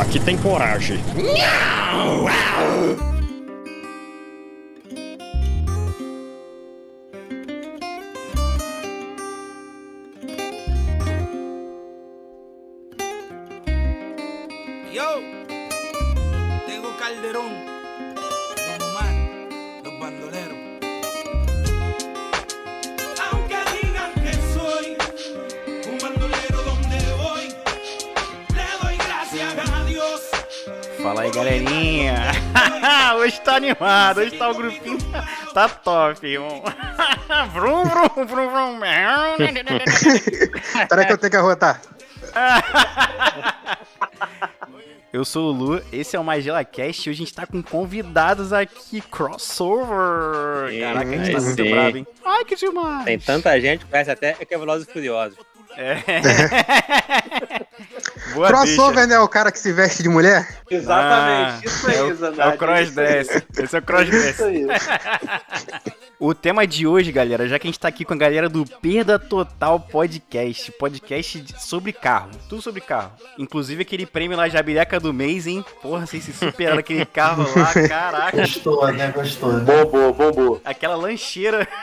Aqui tem coragem. Yo, tá animado, hoje tá o grupinho tá, top, irmão. vrum, vrum, vrum, vrum. Peraí que eu tenho que arrotar. Eu sou o Lu, esse é o Magela Cast e hoje a gente tá com convidados aqui, crossover. Caraca, a gente tá muito bravo, hein? Ai, que demais. Tem tanta gente que conhece até que é Velozes e Furiosos. É. Boa Crossover, né? O cara que se veste de mulher. Exatamente, isso aí, é o, É o crossdress. Esse é o crossdress. aí. O tema de hoje, galera, já que a gente tá aqui com a galera do Perda Total Podcast, podcast sobre carro, tudo sobre carro. Inclusive aquele prêmio lá, Jabireca do mês, hein? Porra, vocês se superaram aquele carro lá, caraca. Gostou, né? Gostou, né? Bombou, bombou. Aquela lancheira.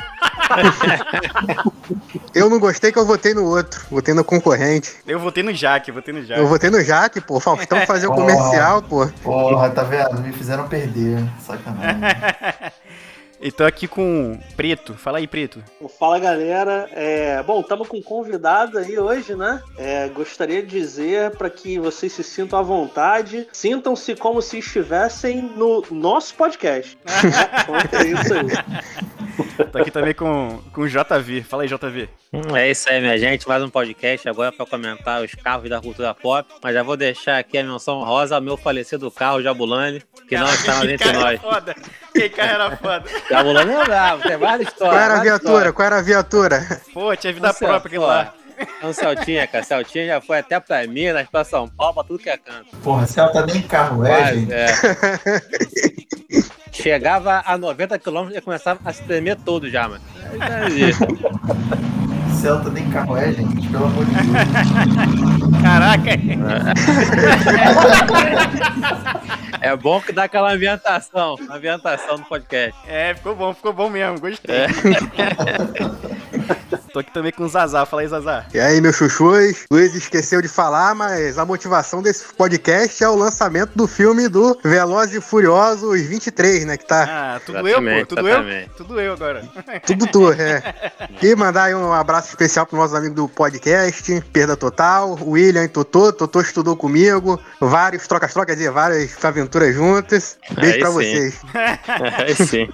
Eu não gostei que eu votei no outro. Votei no concorrente. Eu votei no Jaque, votei no Jaque. Eu votei no Jaque, pô. Faustão fazer o comercial, pô. Porra, tá vendo? Me fizeram perder. Sacanagem. E tô aqui com o Preto. Fala aí, Preto. Fala galera, é, bom, estamos com um convidado aí hoje, né? É, gostaria de dizer para que vocês se sintam à vontade, sintam-se como se estivessem no nosso podcast. né? Então, é isso aí. Tô aqui também com, com o JV. Fala aí, JV. Hum, É isso aí, minha gente. Mais um podcast agora para comentar os carros da cultura pop. Mas já vou deixar aqui a menção rosa ao meu falecido carro Jabulani, que não está mais entre cara nós. era foda. Que carro era foda. Jabulani é bravo, tem várias histórias. Qual era a viatura? Qual era a viatura? Pô, tinha vida é própria aquilo lá. É um Celtinha, cara. Celtinha já foi até pra Minas, pra São Paulo, pra tudo que é canto. Porra, Celta nem carro é, Quase, gente. é. Chegava a 90 km e começava a se tremer todo já, mano. Celta nem carro é, gente. Pelo amor de Deus. Caraca. É bom que dá aquela ambientação, ambientação no podcast. É, ficou bom, ficou bom mesmo. Gostei. É. Tô aqui também com o Zazá. Fala aí, Zazá. E aí, meus chuchus? Luiz esqueceu de falar, mas a motivação desse podcast é o lançamento do filme do Velozes e Furiosos 23, né? Que tá Ah, tudo eu, pô. Exatamente, Tudo exatamente. eu. Tudo eu agora. tudo tu, é. E mandar aí um abraço especial pros nossos amigos do podcast, Perda Total, o William e Totô. Totô estudou comigo, vários trocas-trocas, quer dizer, várias aventuras juntas. Beijo Aí pra sim. vocês. Aí sim.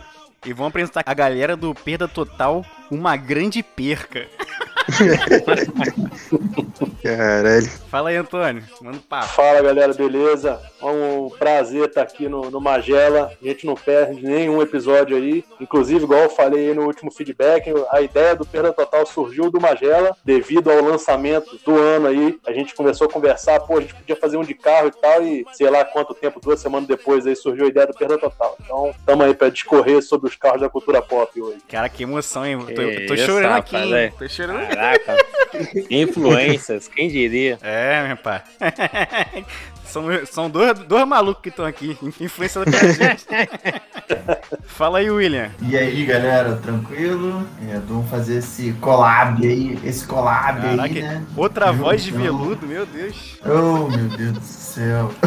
E vamos apresentar a galera do Perda Total, uma grande perca. Caralho. Fala aí, Antônio. Manda um papo. Fala galera, beleza? É um prazer estar aqui no, no Magela. A gente não perde nenhum episódio aí. Inclusive, igual eu falei aí no último feedback, a ideia do Perda Total surgiu do Magela, devido ao lançamento do ano aí. A gente começou a conversar, pô, a gente podia fazer um de carro e tal, e sei lá quanto tempo, duas semanas depois aí surgiu a ideia do Perda Total. Então, estamos aí para discorrer sobre os carros da cultura pop hoje. Cara, que emoção, hein? Tô, Que eu tô isso, chorando rapaz, aqui, hein? velho. Tô chorando aqui. Caraca. Influências, quem diria? É, meu pai. São, são dois, dois malucos que estão aqui, influenciando pra gente. Fala aí, William. E aí, galera, tranquilo? É, vamos fazer esse collab aí, esse collab Caraca, aí, né? outra voz de veludo, meu Deus. Oh, meu Deus do céu.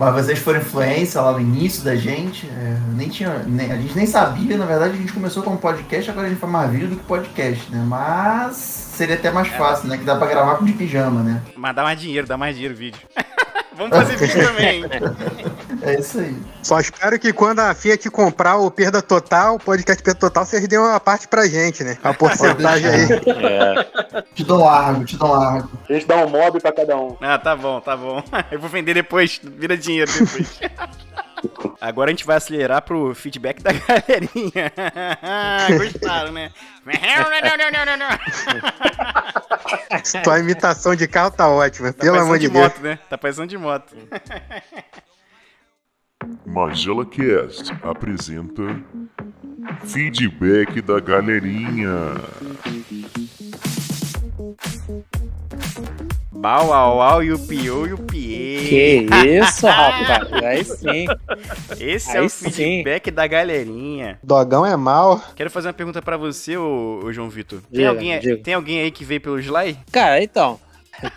Mas vocês foram influência lá no início da gente. é, nem tinha, nem- a gente nem sabia, na verdade, a gente começou como podcast, agora a gente faz mais vídeo do que podcast, né? Mas seria até mais fácil, né? Que dá pra gravar com de pijama, né? Mas dá mais dinheiro, dá mais dinheiro o vídeo. Vamos fazer vídeo também. É isso aí. Só espero que quando a Fiat comprar o Perda Total, o podcast Perda Total, vocês dêem uma parte pra gente, né? A porcentagem aí. É. Te dou um largo, te dou um largo. A gente dá um mob para cada um. Ah, tá bom, tá bom. Eu vou vender depois, vira dinheiro depois. Agora a gente vai acelerar pro feedback da galerinha. Gostaram, né? Tua imitação de carro tá ótima, Tá pelo amor de de Deus. moto, né? Tá parecendo de moto. Magela Cast apresenta Feedback da galerinha. Bau, au, au, yupiô, yupiê. Que isso, rapaz. Aí sim. Esse é Aí o sim. feedback da galerinha. Dogão é mal. Quero fazer uma pergunta pra você, ô, ô João Vitor. Tem Diga, alguém, diga. tem alguém aí que veio pelo Sly? Cara, então.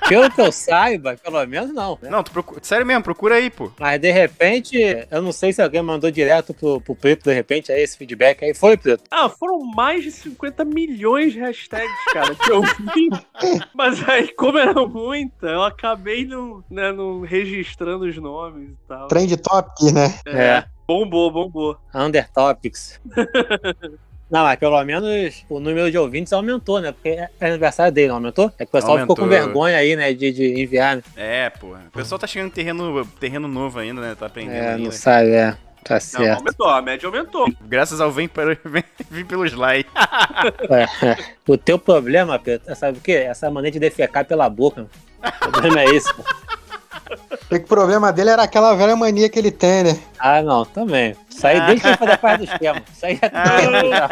Pelo que eu saiba, pelo menos não. né? Não, tu procura... sério mesmo, procura aí, pô. Mas de repente, eu não sei se alguém mandou direto pro, pro Preto, de repente, aí esse feedback aí foi, Preto. Ah, foram mais de 50 milhões de hashtags, cara, que eu vi. Mas aí, como era muita, eu acabei não, né, não registrando os nomes e tal. Trend topic, né? É. Bombou, bombou. Undertopics. Não, mas pelo menos o número de ouvintes aumentou, né? Porque é aniversário dele, não aumentou? É que o pessoal ficou com Aumentou. vergonha aí, né? De, de enviar, né? É, pô. O pessoal tá chegando em terreno, terreno novo ainda, né? Tá aprendendo É, ainda. não sabe, é. Tá Não, certo. aumentou, a média aumentou. Graças ao Vem, pelo- vem, vem pelo Sly. É, é. O teu problema, Pedro, é, sabe o quê? Essa maneira de defecar pela boca. O problema é esse. pô. O que o problema dele era aquela velha mania que ele tem, né? Ah, não, também. Isso aí desde que ele fazia parte do esquema. Isso aí é tudo já.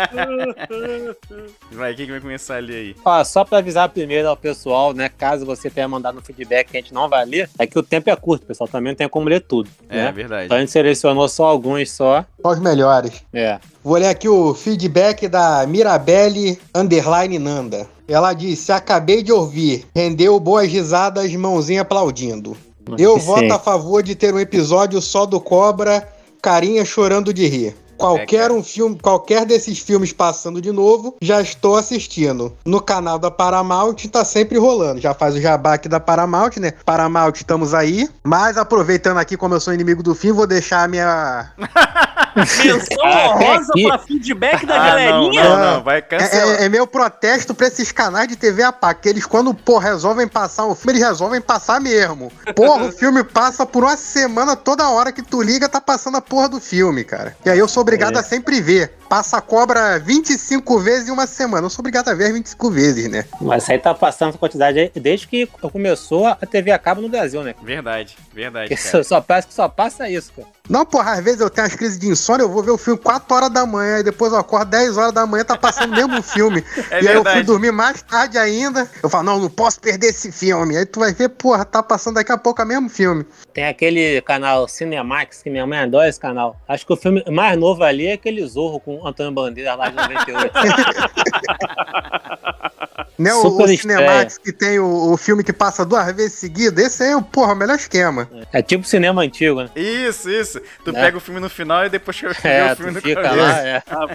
Vai, quem que vai começar ali aí? Ó, só pra avisar primeiro ao pessoal, né? Caso você tenha mandado um feedback que a gente não vai ler, é que o tempo é curto, pessoal. Também não tem como ler tudo. É, né? verdade. Então a gente selecionou só alguns só. Só os melhores. É. Vou ler aqui o feedback da Mirabelle Underline Nanda. Ela disse: Acabei de ouvir, rendeu boas risadas, mãozinha aplaudindo. Eu Sim. voto a favor de ter um episódio só do Cobra, carinha chorando de rir. Qualquer cara. um filme, qualquer desses filmes passando de novo, já estou assistindo. No canal da Paramount tá sempre rolando. Já faz o jabá aqui da Paramount, né? Paramount, estamos aí. Mas aproveitando aqui, como eu sou inimigo do fim, vou deixar a minha Menção Ah, honrosa pra feedback da Ah, não, galerinha. não, não, vai É, cancelar. é- é meu protesto pra esses canais de TV a pá, que eles, quando, pô, resolvem passar um filme, eles resolvem passar mesmo. Porra, o filme passa por uma semana, toda hora que tu liga, tá passando a porra do filme, cara. E aí eu sou obrigado É. a sempre ver. Passa a cobra 25 vezes em uma semana. Eu sou obrigado a ver 25 vezes, né? Mas isso aí tá passando essa quantidade aí desde que começou a TV a cabo no Brasil, né? Verdade, verdade, só, só parece que só passa isso, cara. Não, porra, às vezes eu tenho as crises de insônia, eu vou ver o filme 4 horas da manhã, e depois eu acordo 10 horas da manhã, tá passando o mesmo filme. É e aí eu fui verdade. dormir mais tarde ainda. Eu falo, não, não posso perder esse filme. Aí tu vai ver, porra, tá passando daqui a pouco o mesmo filme. Tem aquele canal Cinemax, que minha mãe adora esse canal. Acho que o filme mais novo ali é aquele Zorro com Antônio Bandeira lá de 98. Né, o, Super o Cinemax que tem o, o filme que passa duas vezes seguido, esse aí é o, porra, o melhor esquema. é tipo cinema antigo, né? Isso, isso. Tu É. pega o filme no final e depois vê É, o filme tu no fica lá, é. Ah.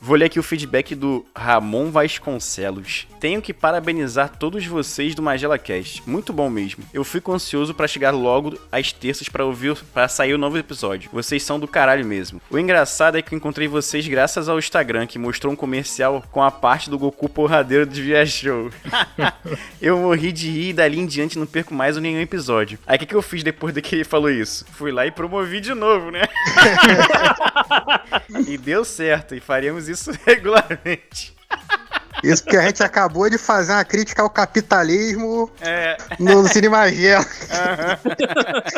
Vou ler aqui o feedback do Ramon Vasconcelos. Tenho que parabenizar todos vocês do Magela Cast. Muito bom mesmo. Eu fico ansioso pra chegar logo às terças pra ouvir, para sair o novo episódio. Vocês são do caralho mesmo. O engraçado é que eu encontrei vocês graças ao Instagram que mostrou um comercial com a parte do Goku porradeiro do Viajou. eu morri de rir e dali em diante não perco mais nenhum episódio. Aí o que, que eu fiz depois de que ele falou isso? Fui lá e promovi de novo, né? e deu certo, e faríamos isso regularmente. Isso porque a gente acabou de fazer uma crítica ao capitalismo É, no, no Cinemagela.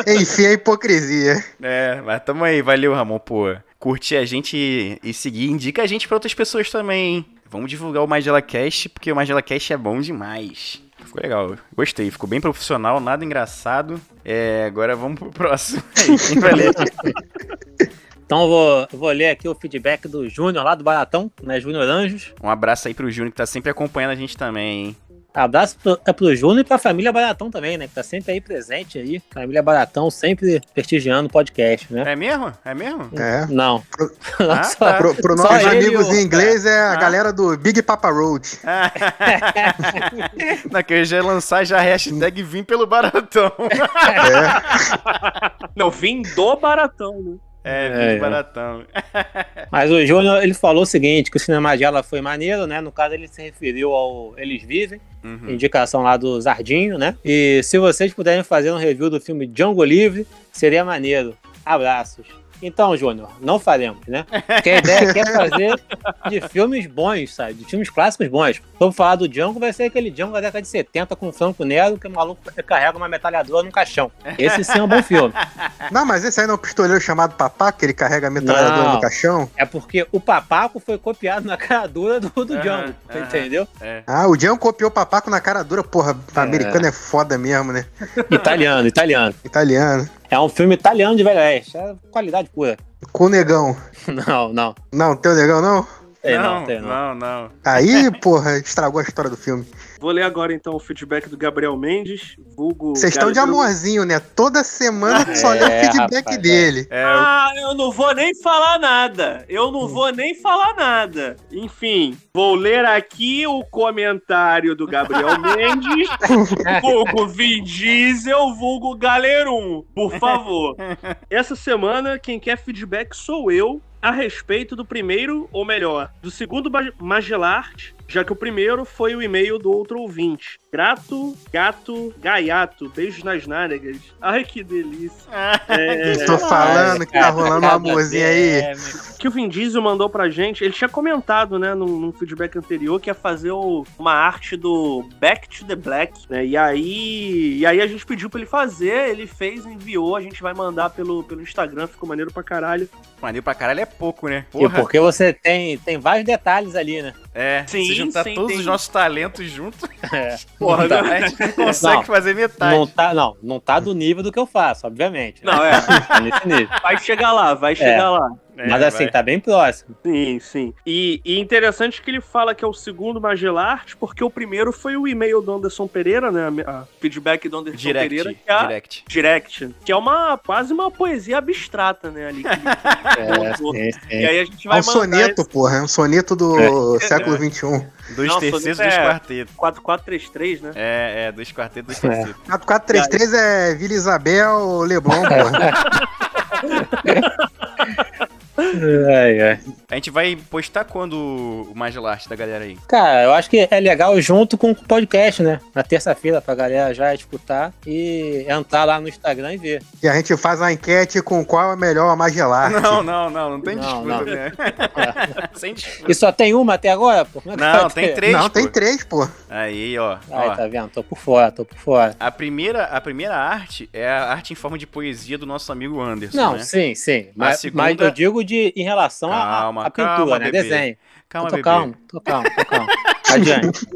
Enfim, a hipocrisia. é, mas tamo aí, valeu, Ramon, pô. Curtir a gente e, e seguir, indica a gente pra outras pessoas também, hein? Vamos divulgar o Magela Cast, porque o Magela Cast é bom demais. Ficou legal, gostei, ficou bem profissional, nada engraçado. É, agora vamos pro próximo. Aí, quem vai ler? Então eu vou, eu vou ler aqui o feedback do Júnior lá do Baratão, né? Júnior Anjos. Um abraço aí pro Júnior que tá sempre acompanhando a gente também, hein? Abraço pro, é pro Júnior e pra família Baratão também, né? Que tá sempre aí presente aí. Família Baratão sempre prestigiando o podcast, né? É mesmo? É mesmo? É. Não. Pro- Ah, Só- tá. Pro, pro nossos amigos em inglês é a Ah. galera do Big Papa Road. Não, que eu já ia lançar já a hashtag Vim pelo Baratão. Não, vim do baratão, né? É, É, é. Baratão. Mas o Júnior, ele falou o seguinte, que o Cinemagela foi maneiro, né? No caso, ele se referiu ao Eles Vivem, Uhum. indicação lá do Zardinho, né? E se vocês puderem fazer um review do filme Django Livre, seria maneiro. Abraços. Então, Júnior, não faremos, né? Porque a ideia aqui é fazer de filmes bons, sabe? De filmes clássicos bons. Vamos falar do Django, vai ser aquele Django da década de 70 com o Franco Nero, que o maluco carrega uma metralhadora no caixão. Esse sim é um bom filme. Não, mas esse aí não é o pistoleiro chamado Papá, que ele carrega a metralhadora Não. no caixão? É porque o Papaco foi copiado na cara dura do, do Django, entendeu? É. Ah, o Django copiou o Papaco na cara dura. Porra, americano é foda mesmo, né? Italiano, italiano. Italiano. É um filme italiano de velho oeste. É qualidade pura. Com o negão. Não, não. Não, tem o negão não? Tem não, não, tem não. não, não. Aí, porra, estragou a história do filme. Vou ler agora então o feedback do Gabriel Mendes, vulgo. Vocês estão de amorzinho, né? Toda semana só lê o É, feedback rapaz, dele. É, o- Ah, eu não vou nem falar nada. Eu não vou nem falar nada. Enfim, vou ler aqui o comentário do Gabriel Mendes, vulgo Vin Diesel, vulgo Galerum, por favor. Essa semana, quem quer feedback sou eu a respeito do primeiro, ou melhor, do segundo Mag- Magellart, já que o primeiro foi o e-mail do outro ouvinte. Grato, gato, gaiato, beijos nas nádegas. Ai, que delícia. É, Tô falando que tá Cara, rolando um amorzinho aí. é, que o Vin Diesel mandou pra gente, ele tinha comentado, né, num, num feedback anterior, que ia fazer o- uma arte do Back to the Black, né, e aí, e aí a gente pediu pra ele fazer, ele fez, enviou, a gente vai mandar pelo, pelo Instagram, ficou maneiro pra caralho. maneiro pra caralho é pouco, né? E porque você tem, tem vários detalhes ali, né? É, Sim, juntar todos tem- os nossos talentos juntos, É. porra, Não tá- a gente não consegue Não. fazer metade. Não tá, não, não tá do nível do que eu faço, obviamente. né? Não, é, Tá nesse nível. vai chegar lá, vai chegar lá. É, Mas assim, vai. tá bem próximo. Sim, sim. E, e interessante que ele fala que é o segundo Magellart, porque o primeiro foi o e-mail do Anderson Pereira, né, a, a feedback do Anderson Direct, Pereira, que é a- direct. Direct, que é uma quase uma poesia abstrata, né, ali. É, sim, E sim. aí a gente É vai um mandar soneto, esse porra. É um soneto do século XXI. Dos Não, terceiros dos é- quartetos. 4433, né? É, é, dos quartetos dos É. terceiros. 4433 é Vila Isabel Leblon, porra. Ai, ai. A gente vai postar quando o Magellart da galera aí? Cara, eu acho que é legal junto com o podcast, né? Na terça-feira, pra galera já escutar e entrar lá no Instagram e ver. E a gente faz uma enquete com qual é melhor a Magelar. Não, não, não, não tem Não, disputa, não. né? Sem disputa. E só tem uma até agora, pô? É Não, vai tem ter? três. Não, pô. tem três, pô. Aí, ó. Ai, ó. tá vendo? Tô por fora, tô por fora. A primeira, a primeira arte é a arte em forma de poesia do nosso amigo Anderson, Não, né? sim, sim. Mas, segunda- mas eu digo de, em relação à- pintura, calma, né? bebê. Desenho. Calma, tô bebê. calmo, tô calmo, tô calmo. Adiante.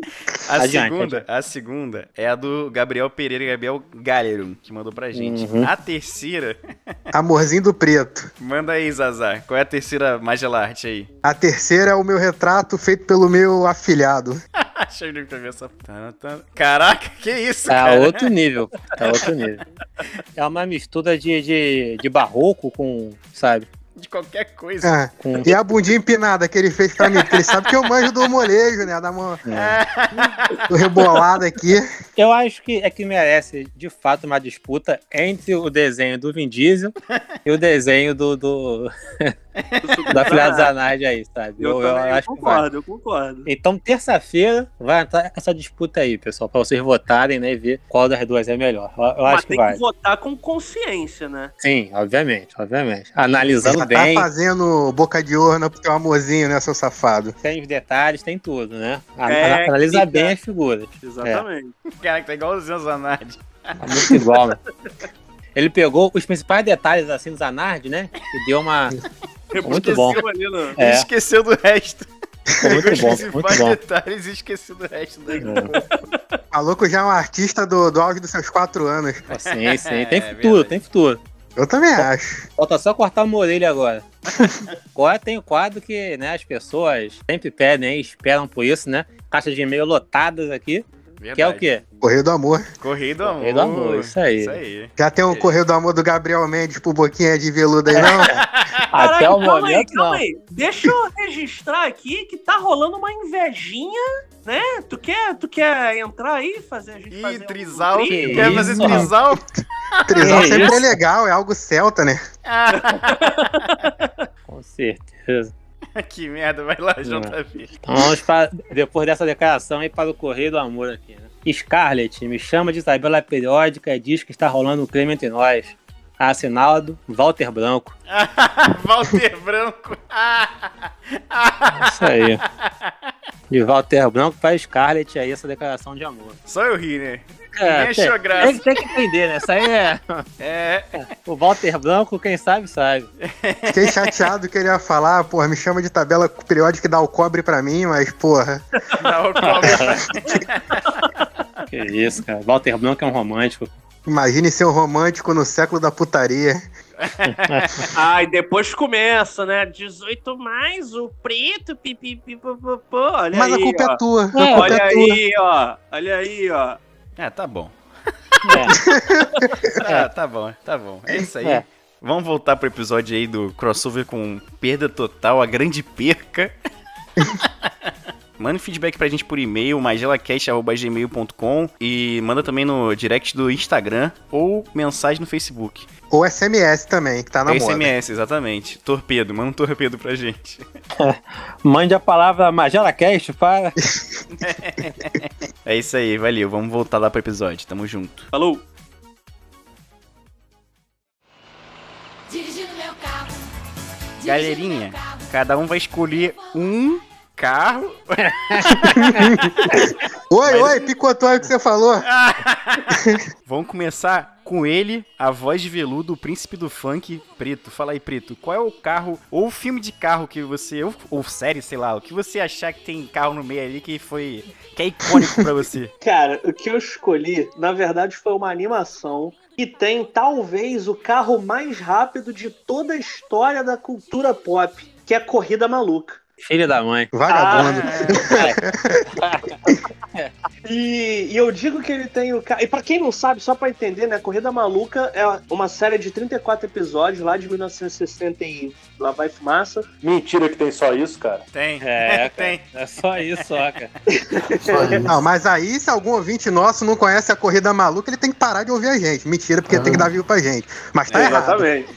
A Adiante, segunda, a segunda é a do Gabriel Pereira Gabriel Galero, que mandou pra gente. Uhum. A terceira, Amorzinho do Preto. manda aí, Zazar. Qual é a terceira Magellarte aí? A terceira é o meu retrato feito pelo meu afilhado. Eu ver essa. Tá, tá. Caraca, que isso, Tá cara? outro nível. Tá outro nível. É uma mistura de, de, de barroco com, sabe? De qualquer coisa. Com, e a bundinha empinada que ele fez pra mim, porque ele sabe que eu manjo do molejo, né? Da mão, do rebolado aqui. Eu acho que é que merece, de fato, uma disputa entre o desenho do Vin Diesel e o desenho do, do da Filha Zanardi aí, sabe? Eu, Eu, eu acho que concordo, eu concordo. Então, terça-feira vai entrar essa disputa aí, pessoal, pra vocês votarem, né, e ver qual das duas é melhor. Eu, eu Mas acho que tem vai. que votar com consciência, né? Sim, obviamente, obviamente. Analisando Já bem, tá fazendo boca de urna pro teu amorzinho, né, seu safado? tem os detalhes, tem tudo, né? A- É, analisa que- bem as figuras. Exatamente. Cara, tá igualzinho o Zanardi. É muito igual, né? Ele pegou os principais detalhes assim do Zanardi, né? E deu uma. Muito bom. Esqueceu ali no- É, Esqueceu do resto. muito Os bom, principais muito bom. detalhes e esqueceu do resto. Né? Maluco já é um artista do, do auge dos seus quatro anos. Sim, sim. Tem É, futuro, verdade. tem futuro. Eu também acho. Falta só cortar uma orelha agora. Agora tem o quadro que né, as pessoas sempre pedem, aí, esperam por isso, né? Caixa de e-mail lotadas aqui. Que é o quê? Correio do Amor. Correio do Amor. Correio do Amor, isso aí. Isso aí. Já tem um Correio do Amor do Gabriel Mendes pro Boquinha de Veludo aí, não? Até o calma aí, momento, calma não. aí. Deixa eu registrar aqui que tá rolando uma invejinha, né? Tu quer, tu quer entrar aí fazer a gente Ih, fazer um trisal. brinde? Quer isso, fazer trisal? Trisal Que sempre isso? é legal, é algo celta, né? Com certeza. que merda, vai lá, JV. Então vamos para, depois dessa declaração aí para o Correio do Amor aqui, né? Scarlett me chama de tabela periódica e diz que está rolando um crime entre nós. Assinado Walter Branco. Walter Branco. Isso aí. De Walter Branco pra Scarlett aí essa declaração de amor. Só eu ri, né? É, Nem tem, achou graça. tem, tem que entender, né? Isso aí é. É. O Walter Branco, quem sabe, sabe. Fiquei chateado que ele ia falar, porra, me chama de tabela periódica e dá o cobre pra mim, mas, porra. Não, cobra. Que isso, cara. Walter Branco é um romântico. Imagine ser um romântico no século da putaria. Ah, e depois começa, né? 18 mais o preto, pipipipopopô. Olha mas aí, a culpa ó. é tua. A É, culpa Olha é tua. aí, ó. Olha aí, ó. É, tá bom. É. Ah, tá bom, tá bom. É isso aí. É. Vamos voltar pro episódio aí do crossover com perda total, a grande perca. Manda feedback pra gente por e-mail, magelacast.gmail.com e manda também no direct do Instagram ou mensagem no Facebook. Ou SMS também, que tá na moda. SMS, exatamente. Torpedo, manda um torpedo pra gente. Mande a palavra Magela Cast para. É isso aí, valeu. Vamos voltar lá pro episódio. Tamo junto. Falou. Dirigindo meu carro. dirigindo Galerinha, cada um vai escolher um carro. Oi, Mas- oi, picotou o que você falou. Vamos começar com ele, a voz de veludo, o príncipe do funk, Preto. Fala aí, Preto, qual é o carro, ou filme de carro que você, ou, ou série, sei lá, o que você achar que tem carro no meio ali que foi, que é icônico pra você? Cara, o que eu escolhi, na verdade, foi uma animação que tem talvez o carro mais rápido de toda a história da cultura pop, que é Corrida Maluca. Filho da mãe. Vagabundo. E, e eu digo que ele tem o carro. E pra quem não sabe, só pra entender, né? Corrida Maluca é uma série de 34 episódios lá de 1960 e lá vai fumaça. Mentira que tem só isso, cara. Tem, É, cara. tem. É só isso, só, cara. Só isso. Não, mas aí, se algum ouvinte nosso não conhece a corrida maluca, ele tem que parar de ouvir a gente. Mentira, porque tem que dar view pra gente. Mas tá errado. Exatamente.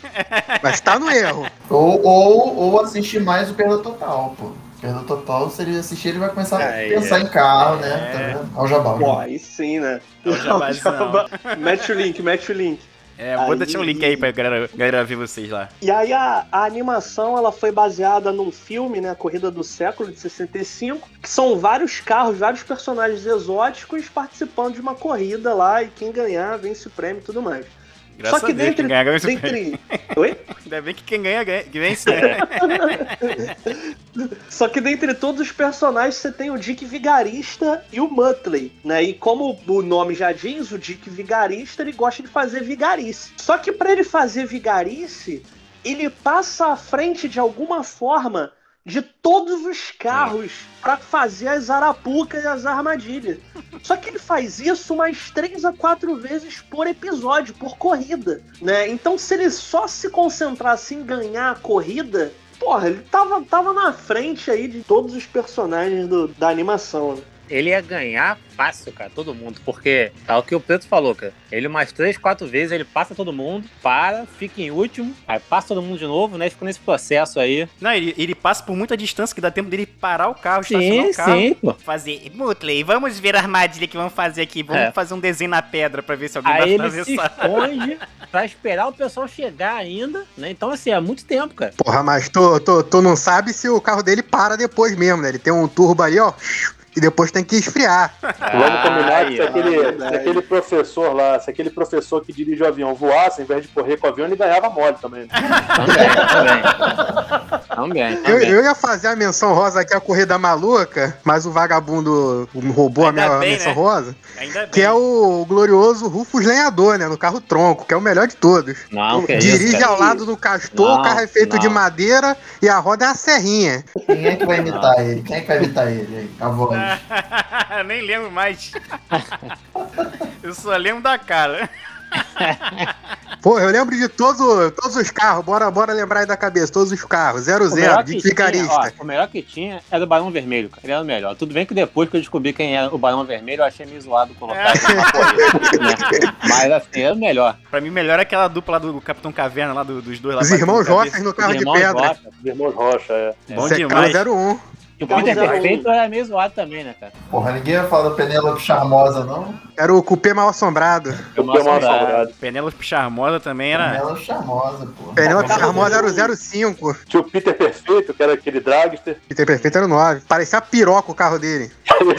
Mas tá no erro. Ou, ou, ou assistir mais o Perda Total, pô. Perda Total, se ele assistir, ele vai começar É, a pensar em carro, né? Tá vendo? Ao jabá. Pô, aí sim, né? É o mete o link, mete o link. É, vou Aí- deixar um link aí pra galera, galera ver vocês lá. E aí a, a animação ela foi baseada num filme, né, Corrida do Século de 65, que são vários carros, vários personagens exóticos participando de uma corrida lá e quem ganhar vence o prêmio e tudo mais. Graças Só que dentre, ganha, dentre... Oi? Ainda bem que quem ganha, ganha, vence, né? Só que dentre todos os personagens você tem o Dick Vigarista e o Muttley, né? E como o nome já diz, o Dick Vigarista ele gosta de fazer vigarice. Só que para ele fazer vigarice, ele passa à frente de alguma forma de todos os carros para fazer as arapucas e as armadilhas. Só que ele faz isso umas três a quatro vezes por episódio, por corrida, né? Então se ele só se concentrasse em ganhar a corrida, porra, ele tava, tava na frente aí de todos os personagens do- da animação. né? Ele ia ganhar fácil, cara, todo mundo. Porque é o que o Preto falou, cara. Ele umas três, quatro vezes, ele passa todo mundo, para, fica em último, aí passa todo mundo de novo, né? Fica nesse processo aí. Não, ele, ele passa por muita distância que dá tempo dele parar o carro, estacionar Sim, o carro. sim, pô. Fazer, Mutley, vamos ver a armadilha que vamos fazer aqui. Vamos É. fazer um desenho na pedra pra ver se alguém Aí vai ele se atravessar. esconde pra esperar o pessoal chegar ainda, né? Então, assim, é muito tempo, cara. Porra, mas tu, tu, tu não sabe se o carro dele para depois mesmo, né? Ele tem um turbo aí, ó. E depois tem que esfriar. Vamos combinar que se aquele, se aquele professor lá, se aquele professor que dirige o avião voasse, ao invés de correr com o avião, ele ganhava mole também. Né? Também, também. Também, Eu, eu ia fazer a menção rosa aqui, a corrida maluca, mas o vagabundo roubou a Ainda minha bem, menção né? rosa, Ainda bem. que é o glorioso Rufus Lenhador, né? No carro tronco, que é o melhor de todos. Não, que é Dirige isso, ao lado do castor, Não, o carro é feito não. de madeira e a roda é a serrinha. Quem é que vai imitar ele? Quem é que vai imitar ele aí? Nem lembro mais. Eu só lembro da cara. Pô, eu lembro de todos, todos os carros, bora, bora lembrar aí da cabeça, todos os carros, zero O zero, melhor, de tinha, ó, o melhor que tinha era o Barão Vermelho, cara. Ele era o melhor. Tudo bem que depois que eu descobri quem era o Barão Vermelho, eu achei meio zoado colocar né? Mas assim, era o melhor. Pra mim, melhor é aquela dupla lá do Capitão Caverna, lá do- dos dois lá. Os irmãos. Rochas no carro de pedra. Rocha. Os irmãos Rocha, é. Bom Secão demais. 01. Que o Peter um. Perfeito era meio zoado também, né, cara? Porra, ninguém vai falar da Penélope Charmosa, não? Era o cupê mal assombrado. Eu Deu uma assombrada. Penélope Charmosa também era. Penélope Charmosa, porra. Penélope Charmosa era zero o 05. Tinha o Peter Perfeito, que era aquele dragster. Peter Perfeito era o 9. Parecia a piroca o carro dele.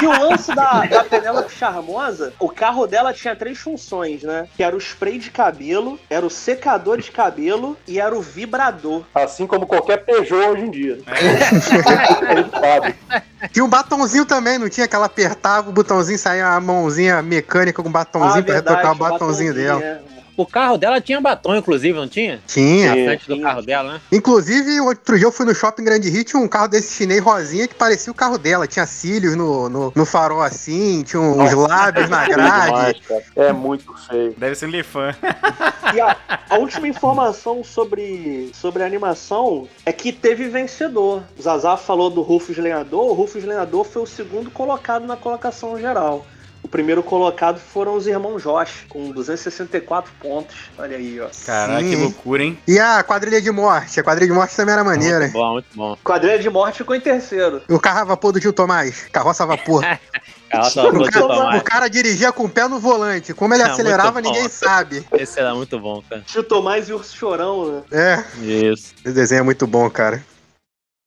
E o lance da, da Penélope Charmosa, o carro dela tinha três funções, né? Que era o spray de cabelo, era o secador de cabelo e era o vibrador. assim como qualquer Peugeot hoje em dia. É. Tinha um batonzinho também, não tinha? Que ela apertava o botãozinho, saía a mãozinha mecânica com o batonzinho pra Ah, verdade, retocar o batonzinho dela. é. O carro dela tinha batom, inclusive, não tinha? Tinha. Na Sim, frente do carro dela, né? Inclusive, outro dia eu fui no shopping Grande Rio, tinha um carro desse chinês rosinha que parecia o carro dela. Tinha cílios no, no, no farol assim, tinha uns lábios na grade. É muito feio. Deve ser um Lefan. E a, a última informação sobre, sobre a animação é que teve vencedor. O Zazá falou do Rufus Lenhador. O Rufus Lenhador foi o segundo colocado na colocação geral. O primeiro colocado foram os irmãos Josh, com 264 pontos. Olha aí, ó. Caraca, que Sim. loucura, hein? E a quadrilha de morte? A quadrilha de morte também era maneira. Muito bom, muito bom. Quadrilha de Morte ficou em terceiro. O carro a vapor do tio Tomás, carroça a vapor. Ela tava O muito cara, Tomás. o cara dirigia com o pé no volante. Como ele acelerava, ninguém sabe. Esse era muito bom, cara. Tio Tomás e Urso Chorão, né? É, Isso. esse desenho é muito bom, cara.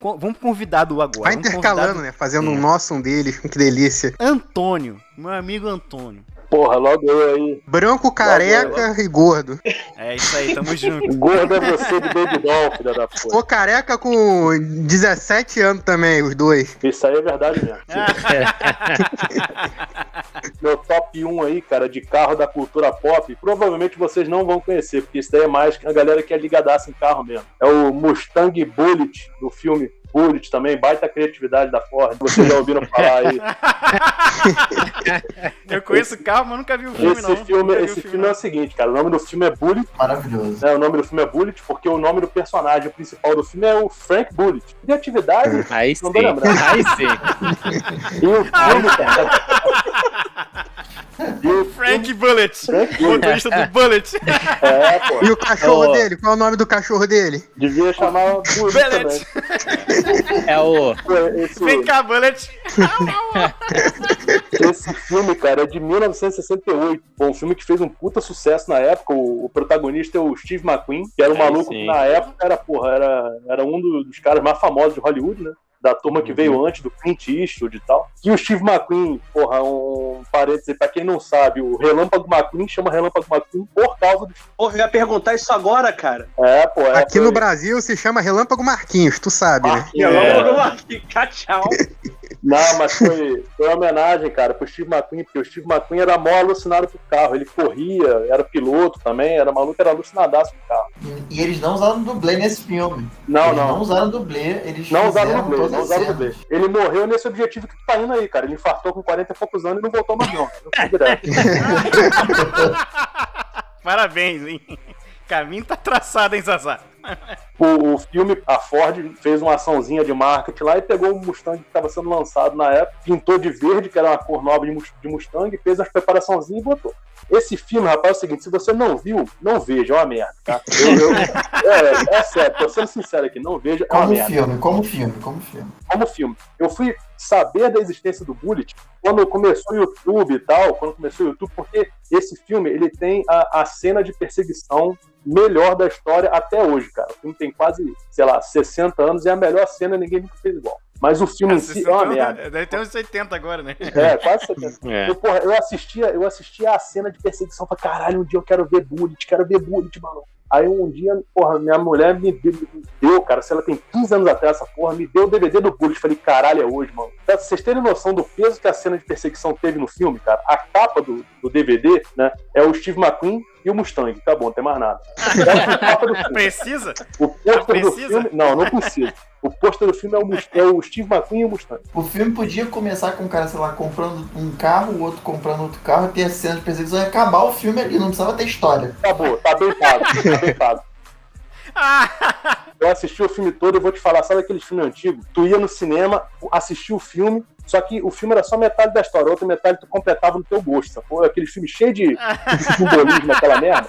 Vamos pro convidado agora. Vai intercalando, né? Fazendo um nosso, um deles. Que delícia. Antônio, meu amigo Antônio. Porra, logo eu aí. Branco, careca e gordo. É isso aí, tamo junto. Gordo é você de Baby Doll, filha da puta. Ficou careca com 17 anos também, os dois. Isso aí é verdade mesmo. Meu top 1 aí, cara, de carro da cultura pop, provavelmente vocês não vão conhecer, porque isso daí é mais a galera que é ligadaça em carro mesmo. É o Mustang Bullet, do filme Bullet também, baita criatividade da Ford. Vocês já ouviram falar aí. Eu conheço o carro, mas nunca vi o filme, Esse não. filme, esse o filme é o seguinte, cara, o nome do filme é Bullet, Maravilhoso. né? O nome do filme é Bullet porque o nome do personagem principal do filme é o Frank Bullet. Criatividade, Aí sim. Não lembrando. Aí sim. e o filme, cara. E o Frank Bullet. Frank Bullet. Motorista do Bullet. É, pô. E o cachorro Ô. dele? Qual é o nome do cachorro dele? Devia chamar Bullet Bullet. É o. Esse, Vem cá, Bullet. esse filme, cara, é de 1968. Pô, um filme que fez um puta sucesso na época. O, o protagonista é o Steve McQueen, que era um Aí maluco sim. que na época era, porra, era, era um do- dos caras mais famosos de Hollywood, né? Da turma que veio antes do Clint Eastwood e tal. E o Steve McQueen, porra, um parêntese, pra quem não sabe, o Relâmpago McQueen chama Relâmpago McQueen por causa do. Porra, eu ia perguntar isso agora, cara. É, pô, é. Aqui foi- no Brasil se chama Relâmpago Marquinhos, tu sabe, né? Marquinhos, Eu é. não aqui, tchau. Não, mas foi, foi uma homenagem, cara, pro Steve McQueen, porque o Steve McQueen era mó alucinado pro carro. Ele corria, era piloto também, era maluco, era alucinadaço pro carro. E, e eles não usaram dublê nesse filme. Não, eles não. não usaram dublê, eles Não usaram dublê, não usaram cenas. dublê. Ele morreu nesse objetivo que tu tá indo aí, cara. Ele infartou com 40 e poucos anos e não voltou mais, não. Parabéns, hein? Caminho tá traçado, hein, Zazá? O, o filme, a Ford fez uma açãozinha de marketing lá e pegou o Mustang que estava sendo lançado na época, pintou de verde, que era uma cor Mus- de Mustang, fez as preparaçãozinhas e botou. Esse filme, rapaz, é o seguinte: se você não viu, não veja, é uma merda, tá? Eu- eu- é, é sério, tô sendo sincero aqui, não veja, é uma Como merda. filme, como filme, como filme. como filme. Eu fui saber da existência do Bullet quando começou o YouTube e tal, quando começou o YouTube, porque esse filme ele tem a, a cena de perseguição melhor da história até hoje, cara. O filme tem quase, sei lá, 60 anos e é a melhor cena, ninguém nunca fez igual. Mas o filme em si é uma merda. Deve ter uns 80 agora, né? É, quase 70. É. Eu, porra, eu assistia, eu assistia a cena de perseguição, falei, caralho, um dia eu quero ver Bullet, quero ver Bullet, mano. Aí um dia, porra, minha mulher me deu, me deu, cara, se ela tem 15 anos atrás, essa porra, me deu o DVD do Bullet. Falei, caralho, é hoje, mano. Pra vocês terem noção do peso que a cena de perseguição teve no filme, cara, a capa do, do DVD, né, é o Steve McQueen e o Mustang. Tá bom, não tem mais nada. A capa do filme. Precisa? O pôster do filme. Não, não precisa. O pôster do filme é o, Mus- é o Steve McQueen e o Mustang. O filme podia começar com um cara, sei lá, comprando um carro, o outro comprando outro carro, ter a cena de perseguição e acabar o filme ali, não precisava ter história. Acabou, tá bem pago, tá bem pago. Ah, Eu assisti o filme todo, eu vou te falar, sabe aquele filme antigo? Tu ia no cinema, assistia o filme, Só que o filme era só metade da história, outra metade tu completava no teu gosto, sacou? Aquele filme cheio de, de simbolismo, aquela merda.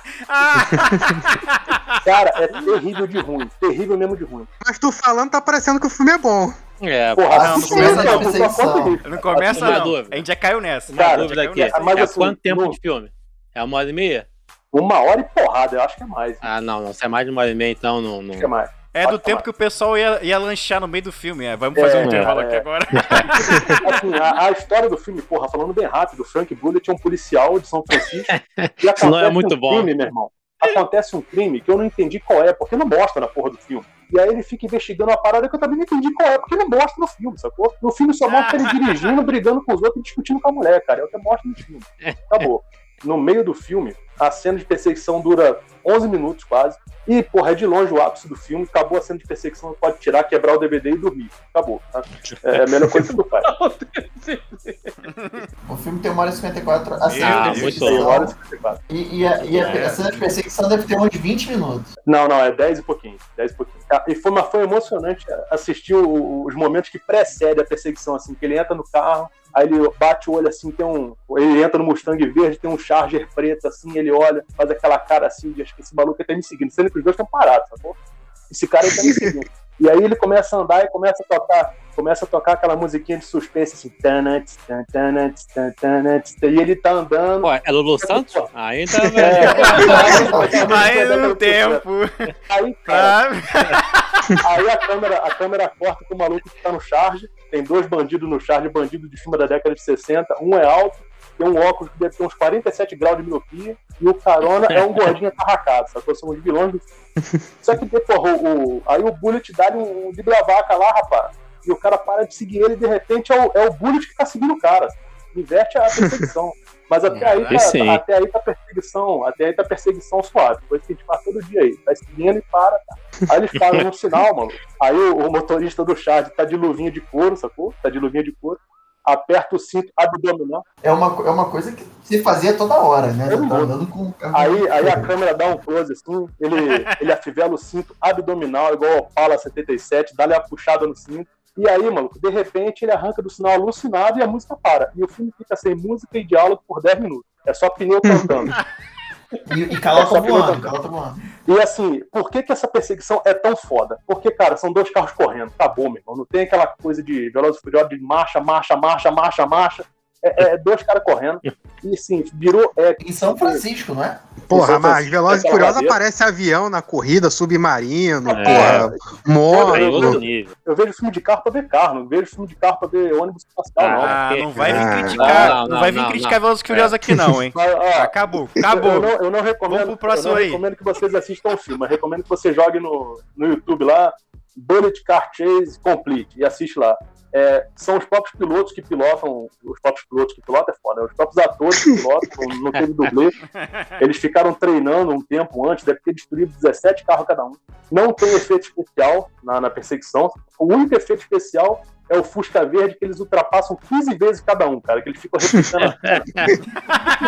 Cara, é terrível de ruim, terrível mesmo de ruim. Mas tu falando, tá parecendo que o filme é bom. É, Porra, não, não começa não. isso. Não começa não. dúvida. A gente já caiu nessa. uma Cara, dúvida aqui. nessa. mas é assim, quanto tempo não- de filme? É uma hora e meia? Uma hora e porrada, eu acho que é mais. Ah, não, não. Se é mais de uma hora e meia, então não. não... Acho que é mais. É Pode do tempo que o pessoal ia, ia lanchar no meio do filme. é. Vamos fazer É, um intervalo é. aqui agora. Assim, a, a história do filme, porra, falando bem rápido, o Frank Bullitt é um policial de São Francisco. e acontece Não é muito um bom. crime, meu irmão. Acontece um crime que eu não entendi qual é, porque não mostra na porra do filme. E aí ele fica investigando uma parada que eu também não entendi qual é, porque não mostra no filme, sacou? No filme só mostra ele dirigindo, brigando com os outros e discutindo com a mulher, cara. É o que mostra no filme. Acabou. No meio do filme, a cena de perseguição dura 11 minutos quase. E, porra, é de longe o ápice do filme. Acabou a cena de perseguição, pode tirar, quebrar o DVD e dormir. Acabou. Tá? É a melhor coisa que tu faz. O filme tem 1 hora e 54. A cena Ah, de perseguição- e 54. E, e a, e a- É. a cena de perseguição deve ter uns 20 minutos. Não, não, é 10 e pouquinho. 10 e pouquinho. Ah, E foi, mas foi emocionante assistir o- os momentos que precedem a perseguição, assim, que ele entra no carro, aí ele bate o olho assim, tem um. Ele entra no Mustang verde, tem um Charger preto, assim, ele olha, faz aquela cara assim, de acho que esse maluco tá me seguindo, sendo que os dois estão parados, sacou? Esse cara aí tá me seguindo. E aí ele começa a andar e começa a tocar, começa a tocar aquela musiquinha de suspense, assim, e ele tá andando. Pô, é Lulu Santos? Aí tá. É, Aí no tempo. Aí, cara. Aí a câmera, a câmera corta com o maluco que tá no charge. Tem dois bandidos no charge, bandido de filme da década de 60. Um é alto, tem um óculos que deve ter uns 47 graus de miopia. E o carona é um gordinho atarracado, sacou? São os vilões do. Só que, porra, o, o- aí o Bullet dá um, um de vaca lá, rapaz. E o cara para de seguir ele e de repente é o, é o Bullet que tá seguindo o cara. Inverte a perseguição. Mas até aí, tá, até aí tá perseguição, até aí tá perseguição suave. Coisa que a gente faz todo dia aí. Tá seguindo e para, tá. Aí eles param no sinal, mano. Aí o, o motorista do charge tá de luvinha de couro, sacou? Tá de luvinha de couro. Aperta o cinto abdominal. É uma, é uma coisa que se fazia toda hora, né? Todo Você tá andando com o. Aí, aí a câmera dá um close assim, ele, ele afivela o cinto abdominal, igual ao Pala 77, dá-lhe uma puxada no cinto. E aí, maluco, de repente ele arranca do sinal alucinado e a música para. E o filme fica sem música e diálogo por 10 minutos. É só pneu cantando. E, e calota Só voando, calota voando. E assim, por que, que essa perseguição é tão foda? Porque, cara, são dois carros correndo. Acabou, meu irmão. Não tem aquela coisa de Velozes e Furiosos de marcha, marcha, marcha, marcha, marcha. É, é dois caras correndo. E assim, virou. É, Em São Francisco, não é? Porra, mas Velozes e aquela Furiosos madeira. aparece avião na corrida, submarino, É. porra, nível. eu vejo filme de carro pra ver carro, não vejo filme de carro pra ver ônibus espacial, não. Ah, porque- não vai vir Ah, criticar. não, Não, não, vai vir não, criticar não. Velozes e Furiosos aqui, não, hein? Mas, ó, Acabou, Eu acabou. não, eu não recomendo, Vamos pro próximo eu não aí. recomendo que vocês assistam o filme, eu recomendo que você jogue no, no YouTube lá, Bullet Car Chase Complete, e assiste lá. É, são os próprios pilotos que pilotam, os próprios pilotos que pilotam é foda, os próprios atores que pilotam, não teve dublê. Eles ficaram treinando um tempo antes, deve ter destruído 17 carros cada um. Não tem efeito especial na, na perseguição. O único efeito especial é o Fusca Verde, que eles ultrapassam 15 vezes cada um, cara, que eles ficam repetindo.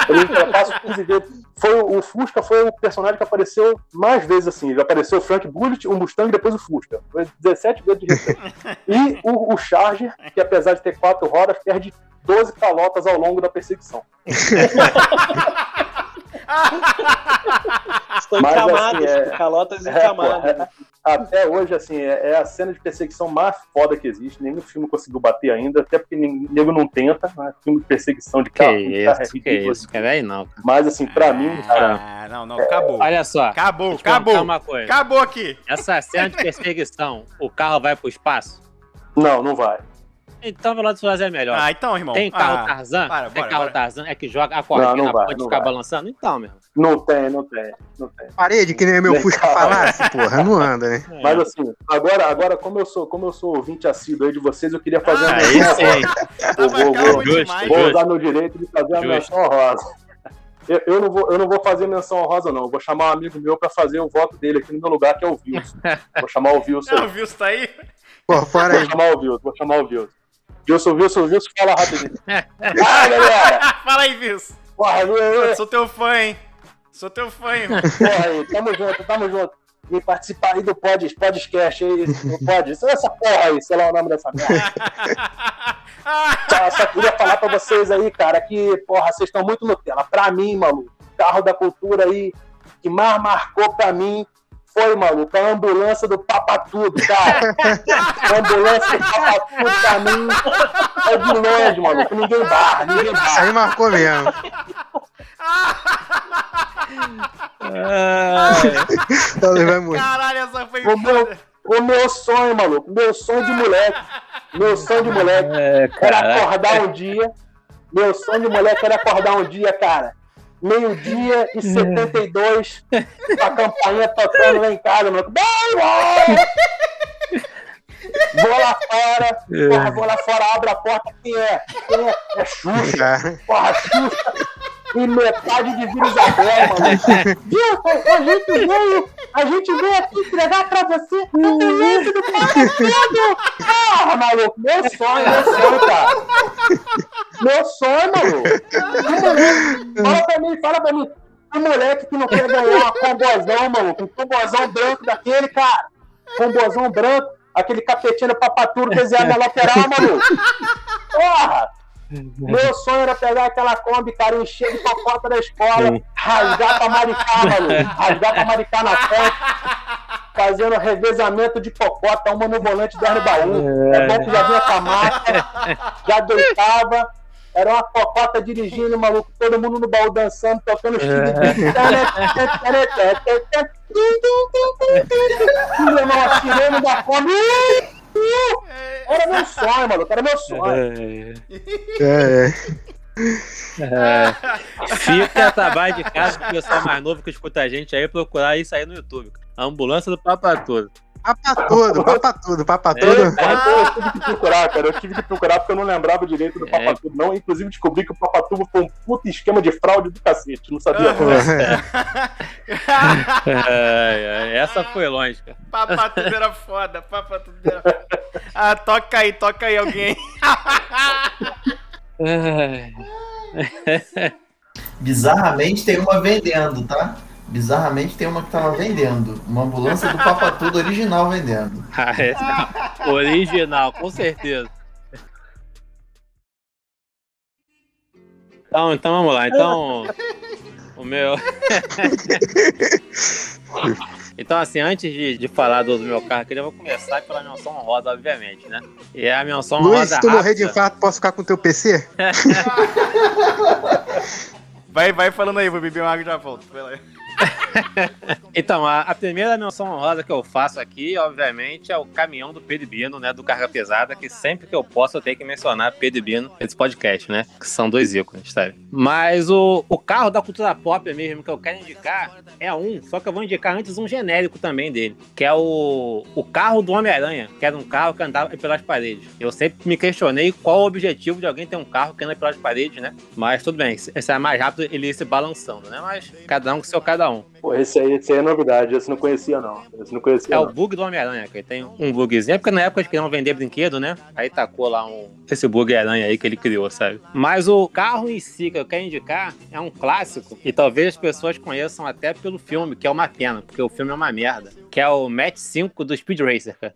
Eles ultrapassam 15 vezes. Foi, o Fusca foi o personagem que apareceu mais vezes assim. Ele apareceu o Frank Bullet, o Mustang e depois o Fusca. Foi 17 vezes de repente. E o, o Charger, que apesar de ter quatro rodas, perde 12 calotas ao longo da perseguição. Estão Mas, encamadas, assim, é- calotas É, encamadas. pô, é- até hoje, assim, é, é a cena de perseguição mais foda que existe. Nenhum filme conseguiu bater ainda, até porque ninguém nego não tenta. Né? Filme de perseguição de Que carro. de carro é isso, que ridículo. isso. Quer ver aí não. Mas, assim, pra mim, cara, Ah, não, não, acabou. Olha só. Acabou, acabou. uma coisa. Acabou aqui. Essa cena de perseguição, o carro vai pro espaço? não, não vai. Então Velozes e Furiosos é melhor. Ah, então, irmão. Tem carro Ah, Tarzan? para, tem bora, carro bora. Tarzan? É que joga a não na vai, ponte e não fica vai. balançando? Então, meu. Não tem, não tem, não tem. Parede, que nem meu. Fusca falasse, porra, não anda, né? É. Mas assim, agora, agora como eu sou, como eu sou ouvinte assíduo aí de vocês, eu queria fazer uma Ah, Aí menção. Eu vou, calmo vou, demais. vou Justo. usar meu direito de fazer uma Justo. menção honrosa. Eu, eu não vou, eu não vou fazer menção honrosa, não. Eu vou chamar um amigo meu pra fazer o voto dele aqui no meu lugar, que é o Wilson. Vou chamar o Wilson. Aí. viu? Você tá aí? Pô, fora Vou aí. chamar o Wilson, vou chamar o Wilson. Wilson, Wilson, Wilson, fala rapidinho. Ah, galera! Fala aí, Wilson. Porra, eu, eu, Sou teu fã, hein? Sou teu fã, irmão. porra aí, tamo junto, tamo junto. Vim participar aí do pod, podcast aí, do pod, essa porra aí, sei lá o nome dessa merda. Só, só queria falar pra vocês aí, cara, que, porra, vocês estão muito Nutella. Pra mim, maluco, o carro da cultura aí que mais marcou pra mim foi, maluco, a ambulância do Papatudo, cara. A ambulância do Papatudo pra mim é de longe, maluco. Ninguém barra, ninguém Isso barra. aí marcou mesmo. Vai muito. Caralho, essa foi O meu, o meu sonho, maluco, meu sonho de moleque. Meu sonho de moleque. É, Era acordar um dia. Meu sonho de moleque era acordar um dia, cara. Meio-dia e 72, a campainha tocando lá em casa, mano. Vou lá fora, porra, vou lá fora, abro a porta, quem é? Quem é? É Xuxa, Cara, porra, Xuxa. E metade de Vila Isabel, mano. Viu? A gente veio, a gente veio aqui entregar pra você o ambulância do Parafundo. Porra, maluco, meu sonho, meu sonho, cara. Meu sonho, maluco. Fala pra mim, fala pra mim. Que moleque que não quer ganhar uma combozão, maluco. Um combozão branco daquele, cara. Combozão branco, aquele capetinho do papaturo desenhado na lateral, maluco. Porra! Meu sonho era pegar aquela Kombi, cara, encher de cocota da escola, rasgar pra maricar, maluco. Rasgar pra maricar na frente, fazendo revezamento de cocota, uma no volante, dez no baú. É bom que já vinha com a marca, já deitava. Era uma cocota dirigindo, maluco, todo mundo no baú dançando, tocando os filhos. uma sirene da Kombi. Era meu sonho, maluco, era meu sonho. é, é. É. Fica trabalho de casa pro pessoal mais novo que escuta a gente aí procurar isso aí no YouTube. A ambulância do Papa Todo. Papa tudo, papa tudo, papa É, tudo. Cara, então eu tive que procurar, cara. Eu tive que procurar porque eu não lembrava direito do É. Papatubo, não. Inclusive descobri que o Papatubo foi um puta esquema de fraude do cacete. Não sabia. É, é, essa foi longe, cara. Papa tudo era foda, papa tudo era foda. Ah, toca aí, toca aí alguém. Bizarramente tem uma vendendo, tá? Bizarramente tem uma que tava vendendo. Uma ambulância do Papatudo original vendendo. Ah, essa- Original, com certeza. Então, então vamos lá. Então, o meu. Então, assim, antes de, de falar do, do meu carro aqui, eu vou começar pela menção honrosa, obviamente, né? E a menção Luiz, honrosa se tu morrer de rápida. infarto, posso ficar com o teu PC? Vai, vai falando aí, vou beber uma água e já volto. Vai lá. Então, a, a primeira menção honrosa que eu faço aqui, obviamente, é o caminhão do Pedro Bino, né? Do Carga Pesada, que sempre que eu posso eu tenho que mencionar Pedro Bino nesse podcast, né? Que são dois ícones, sabe? Mas o, o carro da cultura pop mesmo que eu quero indicar é um, só que eu vou indicar antes um genérico também dele, que é o, o carro do Homem-Aranha, que era um carro que andava pelas paredes. Eu sempre me questionei qual o objetivo de alguém ter um carro que anda pelas paredes, né? Mas tudo bem, esse é mais rápido ele ir se balançando, né? Mas cada um com seu cada um. Pô, esse aí, esse aí é novidade. Esse não conhecia, não. Esse não conhecia. É o não. bug do Homem-Aranha, que ele tem um bugzinho. É porque na época eles queriam vender brinquedo, né? Aí tacou lá um, esse bug aranha aí que ele criou, sabe? Mas o carro em si que eu quero indicar é um clássico e talvez as pessoas conheçam até pelo filme, que é uma pena, porque o filme é uma merda. Que é o Match 5 do Speed Racer, cara.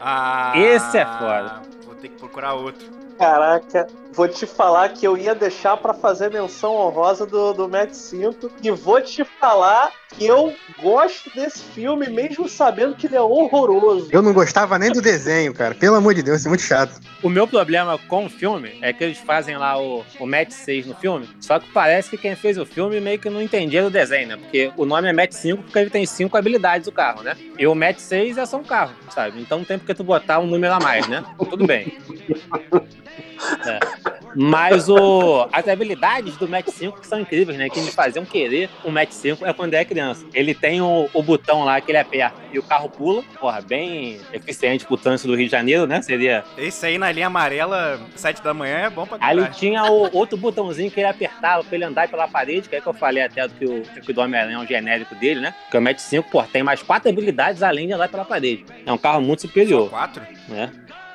Ah, Esse é foda. Vou ter que procurar outro. Caraca, vou te falar que eu ia deixar pra fazer menção honrosa do, do Matt 5 e vou te falar que eu gosto desse filme mesmo sabendo que ele é horroroso. Eu não gostava nem do desenho, cara. Pelo amor de Deus, isso é muito chato. O meu problema com o filme é que eles fazem lá o, o Match 6 no filme, só que parece que quem fez o filme meio que não entendia do desenho, né? Porque o nome é Match 5 porque ele tem cinco habilidades o carro, né? E o Match 6 é só um carro, sabe? Então não tem porque tu botar um número a mais, né? Tudo bem. É. Mas o, as habilidades do Match 5 que são incríveis, né? Que me faziam querer o Match 5 é quando é criança. Ele tem o, o botão lá que ele aperta e o carro pula. Porra, bem eficiente pro trânsito do Rio de Janeiro, né? Seria Esse aí na linha amarela, 7 da manhã, é bom pra Aí ele caralho. tinha o outro botãozinho que ele apertava pra ele andar pela parede, que é que eu falei até do que o, que o do Homem-Aranha é um genérico dele, né? Que o Match 5, pô, tem mais quatro habilidades além de andar pela parede. É um carro muito Só superior, 4?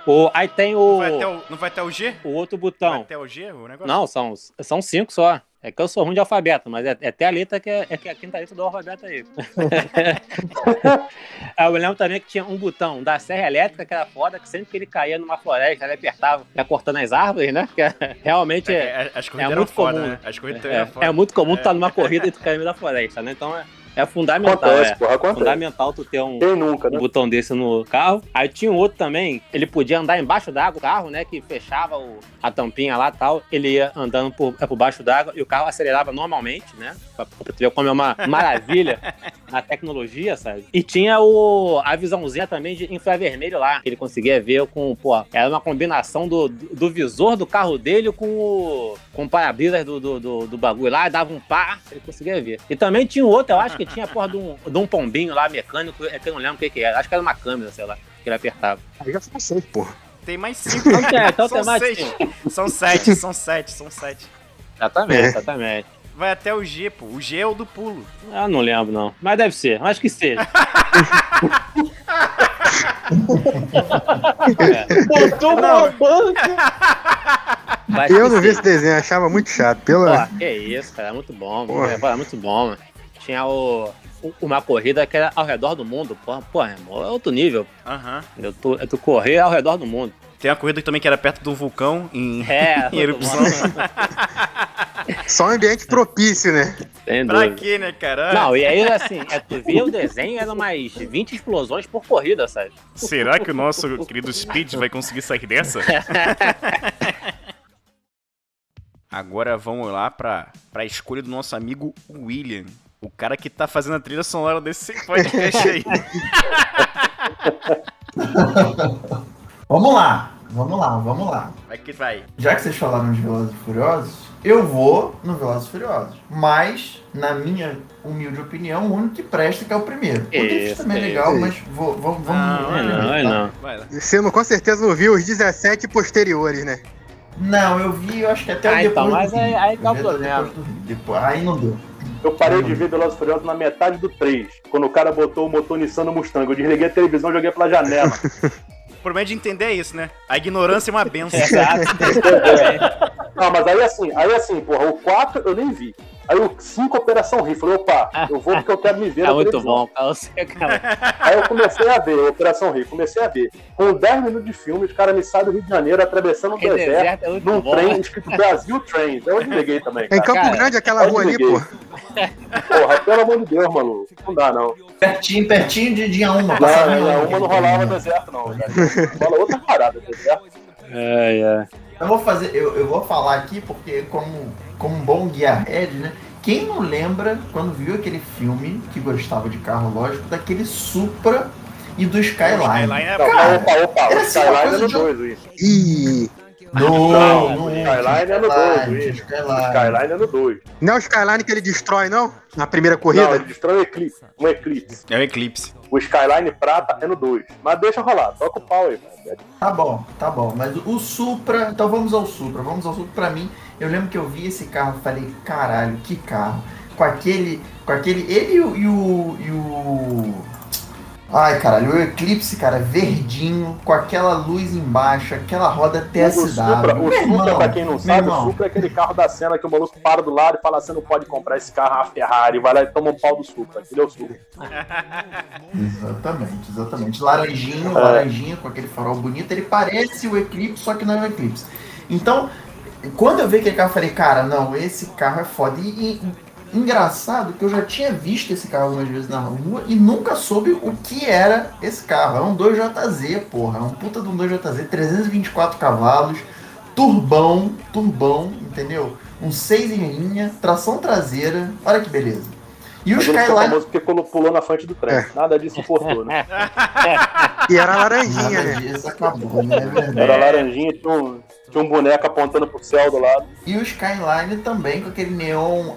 O, aí tem Não o, vai, até o, não vai até o G? o outro Vai botão. até o G o negócio? Não, são, são cinco só. É que eu sou ruim de alfabeto, mas é, é até a letra que é, é que é a quinta letra do alfabeto aí. Ah, eu lembro também que tinha um botão da serra elétrica que era foda, que sempre que ele caía numa floresta, ele apertava, ia cortando as árvores, né? Que é- realmente é, É, as corridas é eram muito foda, comum. né? As corridas é, eram foda. é muito comum tu estar numa corrida e tu cair no meio da floresta, né? Então é, é fundamental. Acontece, é. porra, acontece. Fundamental tu ter um, nunca, né? um botão desse no carro. Aí tinha um outro também, ele podia andar embaixo d'água, o carro, né? Que fechava o- a tampinha lá e tal. Ele ia andando por, é, por baixo d'água e o carro acelerava normalmente, né? Pra, pra tu ver como é uma maravilha na tecnologia, sabe? E tinha o, a visãozinha também de infravermelho lá, que ele conseguia ver com, pô, era uma combinação do, do, do visor do carro dele com o, com o para-brisas do, do, do, do bagulho lá, dava um pá, ele conseguia ver. E também tinha um outro, eu acho que tinha a porra de um, de um pombinho lá, mecânico, é que eu não lembro o que que era, acho que era uma câmera, sei lá, que ele apertava. Aí já são seis, porra. Tem mais cinco. Então tem- então são tem mais seis. cinco. São sete, são sete, são sete. Exatamente, É. exatamente. Vai até o G, pô. O G é o do pulo. Ah, não lembro não, mas deve ser, acho que seja. É. Botou uma banca. Eu não vi esse desenho, achava muito chato. Pelo... Pô, que isso, cara, é muito bom, é, é muito bom, mano. Tinha o, uma corrida que era ao redor do mundo, porra, porra, irmão, é outro nível. Aham. Eu tô, é tu correr ao redor do mundo. Tem uma corrida também que era perto do vulcão em, É, em erupção. Só um ambiente propício, né? Sem pra quê, né, cara? Não, e aí, assim, é, tu via o desenho, eram umas 20 explosões por corrida, sabe? Será que o nosso querido Speed vai conseguir sair dessa? Agora vamos lá pra, pra escolha do nosso amigo William. O cara que tá fazendo a trilha sonora desse podcast aí. Vamos lá, vamos lá, vamos lá. Vai que vai. Já que vocês falaram de Velozes e Furiosos, eu vou no Velozes e Furiosos. Mas, na minha humilde opinião, o único que presta que é o primeiro. O Drift também é legal, mas vou, vou, vamos... Não, É não, é tá? não. Vai lá. Você não, com certeza não viu os 17 posteriores, né? Não, eu vi, eu acho que até o Ah, depois então, mas do aí- Rio. aí tá o problema. depois. Depois- aí não deu. Eu parei de ver Velozes e Furiosos na metade do 3, quando o cara botou o motor Nissan no Mustang. Eu desliguei a televisão e joguei pela janela. O problema de entender é isso, né? A ignorância é uma benção. Exato. Não, mas aí assim, aí assim, porra, o 4 eu nem vi. Aí o 5 Operação Rio. Falei, opa, eu vou porque eu quero me ver É na muito bom, cara. Você, cara. Aí eu comecei a ver Operação Rio, comecei a ver. Com 10 minutos de filme, os caras me saem do Rio de Janeiro atravessando o deserto, deserto é num bom. trem escrito Brasil Train. Então eu desliguei também, É em cara. Campo cara, Grande, aquela rua ali, pô. Porra, pelo amor de Deus, maluco. Não dá, não. Pertinho, pertinho de dia 1. Não, não, uma não rolava deserto, não. Cara. Fala outra parada, deserto. É, é. Eu vou fazer, eu, eu vou falar aqui porque como, como um bom guia head, né? Quem não lembra quando viu aquele filme que gostava de carro, lógico, daquele Supra e do Skyline? Skyline é Não, Cara, opa, opa, o era assim, Skyline é coisa no de- 2, Luiz. Ih, No, Não, no o Skyline é no dois, Skyline, é no 2. não é o Skyline que ele destrói, não? Na primeira Não, corrida? ele destrói um Eclipse. Um Eclipse. É o Eclipse. O Skyline prata é no 2. Mas deixa rolar, toca o pau aí. cara. Tá bom, tá bom. Mas o Supra, então vamos ao Supra, vamos ao Supra. Pra mim, eu lembro que eu vi esse carro e falei, caralho, que carro. Com aquele, com aquele, ele e o, e o, e o- ai caralho, o Eclipse, cara, verdinho, com aquela luz embaixo, aquela roda O TSW. Supra, o Supra, irmão, pra quem não sabe, irmão. o Supra é aquele carro da cena que o maluco para do lado e fala: você não pode comprar esse carro, é uma Ferrari. Vai lá e toma um pau do Supra. Aquele é o Supra. Exatamente, exatamente. Laranjinho, É. laranjinho com aquele farol bonito. Ele parece o Eclipse, só que não é o Eclipse. Então, quando eu vi aquele carro, eu falei, cara, não, esse carro é foda. E, e- engraçado que eu já tinha visto esse carro algumas vezes na rua e nunca soube o que era esse carro. É um 2JZ, porra. É um puta de um 2JZ, 324 cavalos, turbão, turbão, entendeu? Um 6 em linha, tração traseira. Olha que beleza. E o ele ficou Skyline. famoso porque pulou na frente do trem. É. Nada disso importou, né? E era laranjinha, Nada né? disso acabou, né? É verdade. Era laranjinha, tinha um, tinha um boneco apontando pro céu do lado. E o Skyline também com aquele neon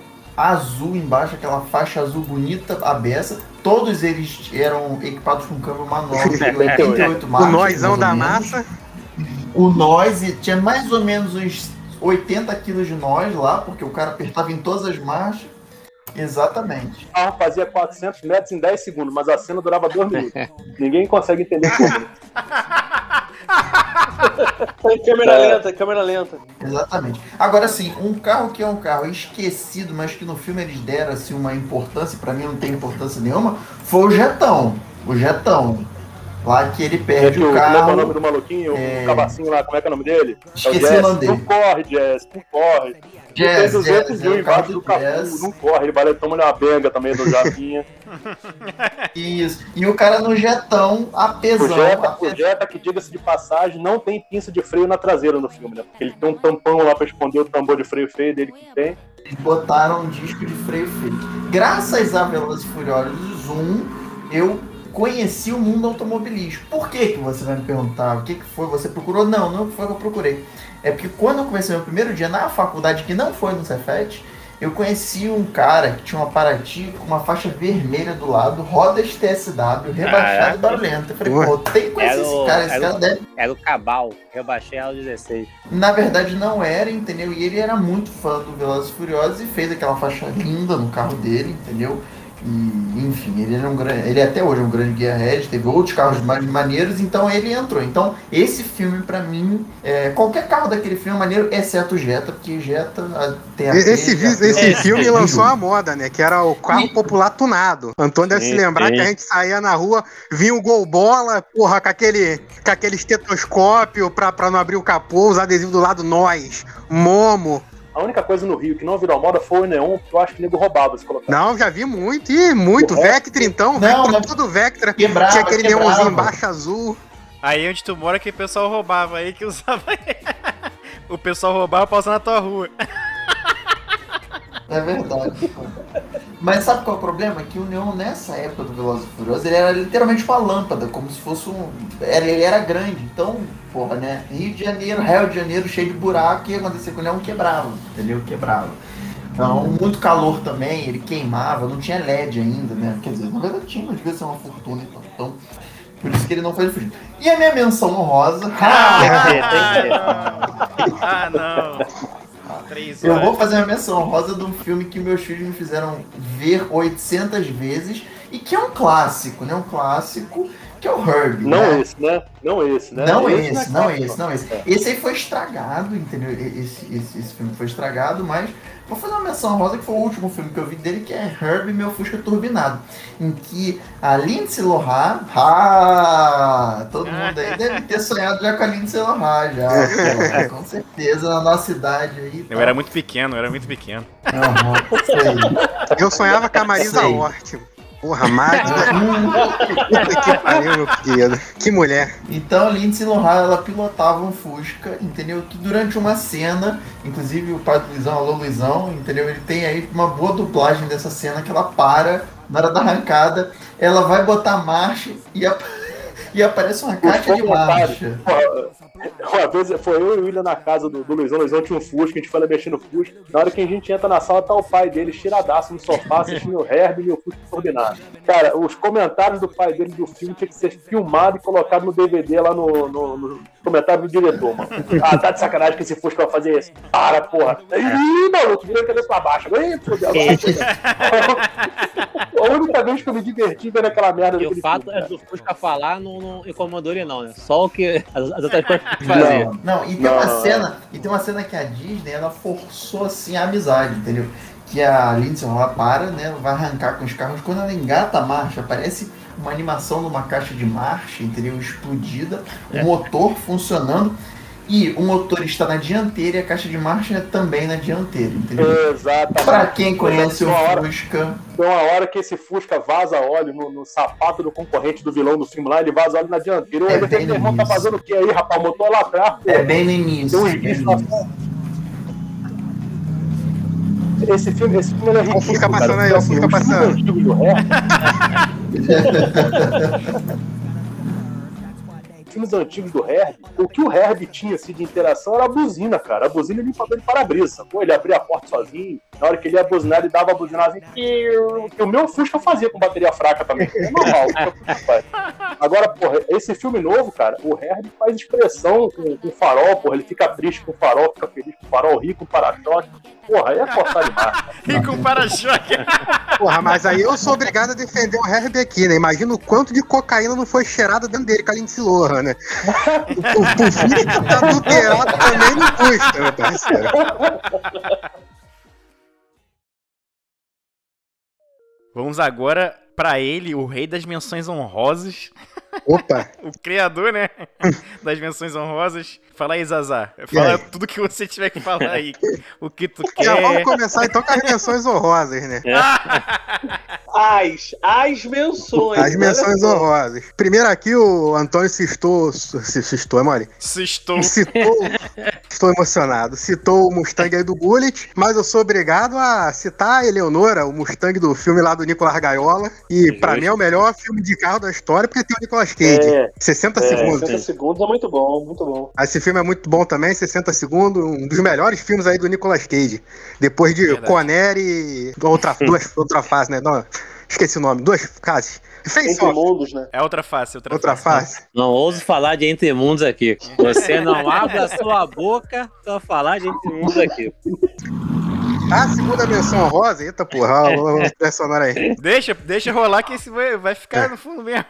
azul embaixo, aquela faixa azul bonita, a beça. Todos eles eram equipados com câmbio manual de 88 O marchas. noizão mais ou da massa. O nós tinha mais ou menos uns 80 quilos de nós lá, porque o cara apertava em todas as marchas. Exatamente. O carro fazia 400 metros em 10 segundos, mas a cena durava 2 minutos. Ninguém consegue entender como. câmera lenta, câmera lenta. Exatamente. Agora sim, um carro que é um carro esquecido, mas que no filme eles deram assim, uma importância, pra mim não tem importância nenhuma, foi o Jetão. O Jetão. Lá que ele É perde que o o, como é que é o nome carro. do maluquinho? É. O cabacinho lá, como é que é o nome dele? É Esqueci Jess. o nome dele. Não corre, Jess, não corre. Jazz, tem 200 Jazz, mil é o carro embaixo do Jazz. não corre. Ele vai toma uma benga também do Japinha. Isso. E o cara no jetão, O apesão. Jetta, ape- o Jetta, que diga-se de passagem, não tem pinça de freio na traseira no filme, né? Porque ele tem um tampão lá pra esconder o tambor de freio feio dele que tem. Eles botaram um disco de freio feio. Graças a Velozes e Furiosos 1, eu conheci o mundo automobilístico. Por que que você vai me perguntar? O que que foi? Você procurou? Não, não foi o que eu procurei. É porque quando eu comecei meu primeiro dia na faculdade, que não foi no Cefet, eu conheci um cara que tinha uma Paraty com uma faixa vermelha do lado, rodas TSW, rebaixada Caraca. e barulhenta. Eu falei, pô, tem que conhecer Era esse o- cara, esse cara o- deve Era o Cabal, rebaixei ela 16. na verdade não era, entendeu? E ele era muito fã do Velozes e Furiosos e fez aquela faixa linda no carro dele, entendeu? E, enfim, ele era um grande, ele até hoje é um grande Gearhead, teve outros carros mais maneiros, então ele entrou. Então, esse filme pra mim, é, qualquer carro daquele filme é maneiro, exceto o Jetta, porque Jetta tem a Esse, vi- esse É, filme é, lançou a moda, né? Que era o carro popular tunado. Antônio deve se lembrar sim. que a gente saía na rua, vinha o gol bola, porra, com aquele, com aquele estetoscópio pra, pra não abrir o capô, os adesivos do lado nós, Momo. A única coisa no Rio que não virou moda foi o neon, porque eu acho que nego roubava se colocar. Não, já vi muito, e muito. O Vectra então, Não, Vectra, não. tudo Vectra. Quebrava, Tinha aquele quebrava. neonzinho embaixo azul. Aí onde tu mora que o pessoal roubava aí que usava. o pessoal roubava usar na tua rua. É verdade. Mas sabe qual é o problema? Que o Neon, nessa época do Velozes e Furiosos, ele era literalmente uma lâmpada, como se fosse um... Ele era grande, então, porra, né? Rio de Janeiro, Rio de Janeiro, cheio de buraco, o que ia acontecer com o Neon? Quebrava, entendeu? Quebrava. Então, muito calor também, ele queimava, não tinha LED ainda, né? Quer dizer, na verdade tinha, mas devia ser uma fortuna, então. então por isso que ele não foi fugido. E a minha menção honrosa... Tem que ter. Ah, não. Três Eu horas. vou fazer uma menção rosa de um filme que meus filhos me fizeram ver 800 vezes e que é um clássico, né? Um clássico que é o Herbie. Não né? esse, né? Não esse, né? Não é esse, não clássico. esse, não esse. Esse aí foi estragado, entendeu? Esse, esse, esse filme foi estragado, mas vou fazer uma menção rosa que foi o último filme que eu vi dele, que é Herbie Meu Fusca Turbinado, em que a Lindsay Lohan, ah, todo mundo aí deve ter sonhado já com a Lindsay Lohan, já, com certeza, na nossa idade aí. Eu tá? era muito pequeno, eu era muito pequeno. Sei. Eu sonhava com a Marisa. Hort. Porra, Magda. Puta que pariu, meu querido. Que mulher. Então a Lindsay Lohan, ela pilotava um Fusca, entendeu? Que durante uma cena, inclusive o pai do Luizão, alô Luizão, entendeu? Ele tem aí uma boa dublagem dessa cena que ela para na hora da arrancada, ela vai botar marcha e, ap- e aparece uma caixa de marcha. Uma vez foi eu e o William na casa do, do Luizão. O Luizão tinha um Fusca, a gente foi lá mexendo no Fusca. Na hora que a gente entra na sala, tá o pai dele tiradaço no sofá, assistindo o Herbie e o Fusca turbinado. Cara, os comentários do pai dele do filme tinha que ser filmado e colocado no DVD lá no, no, no comentário do diretor, mano. Ah, tá de sacanagem que esse Fusca vai fazer isso. Para, porra. Ih, maluco, virando a cabeça pra baixo. Ih, fudeu. A única vez que eu me diverti vendo aquela merda E o fato é do Fusca falar não, não incomodou ele não, né? Só o que as, as outras coisas que fazia. Não, não, e tem Não, uma cena, e tem uma cena que a Disney ela forçou assim a amizade, entendeu? Que a Lindsay ela para, né? Vai arrancar com os carros. Quando ela engata a marcha, parece uma animação numa caixa de marcha, entendeu? Explodida, o motor funcionando. E o motor está na dianteira e a caixa de marcha é também na dianteira, entendeu? Exatamente. Pra quem conhece o hora- Fusca, Tem uma hora que esse Fusca vaza óleo no, no sapato do concorrente do vilão do filme lá, ele vaza óleo na dianteira. É meu bem no irmão tá fazendo o que aí, rapaz? O motor lá atrás, pô. é bem no início. Tem lá fora. Esse filme, esse filme é Ó o Fusca ridículo, passando cara. aí, ó o Fusca os filmes passando. filmes antigos do Herb, o que o Herb tinha assim, de interação era a buzina, cara. A buzina e limpador de para-brisa. Pô, ele abria a porta sozinho. Na hora que ele ia buzinar, ele dava a buzinada assim. Que o meu Fusca fazia com bateria fraca também. É normal. o o. Agora, porra, esse filme novo, cara, o Herb faz expressão com, com farol, porra. Ele fica triste com o farol, fica feliz com o farol, ri com o para-choque. Porra, aí é forçar demais. E com para-choque. Porra, mas aí eu sou obrigado a defender o aqui, né? Imagina o quanto de cocaína não foi cheirado dentro dele com a Lindsay Lohan, né? O, o, o filho que tá adulterado também não custa, meu parceiro. Vamos agora pra ele, o rei das menções honrosas, Opa, o criador, né? Das menções honrosas. Fala aí, Zazá. Fala aí? tudo que você tiver que falar aí. O que tu já vamos quer. começar então com as menções honrosas, né? As, as menções. As menções honrosas. Primeiro aqui, o Antônio citou. c- Citou, é mole? Sextou. Citou. Estou emocionado. Citou o Mustang aí do Bullet, mas eu sou obrigado a citar a Eleonora, o Mustang do filme lá do Nicolas Gaiola. E pra mim é o melhor filme de carro da história, porque tem o Nicolas Cage. É, 60 é, segundos. 60 segundos é muito bom, muito bom. Esse filme é muito bom também, 60 segundos, um dos melhores filmes aí do Nicolas Cage. Depois de Verdade. Conner e outra, duas, outra fase, né? Não, esqueci o nome, duas fases. Face Entre Off, mundos, né? É outra face, outra, outra face. face. Não ouso falar de Entre Mundos aqui. Você não abre a sua boca pra falar de Entre Mundos aqui. A segunda menção rosa, eita porra, o sonora aí. Deixa, deixa rolar que esse vai, vai ficar no fundo mesmo.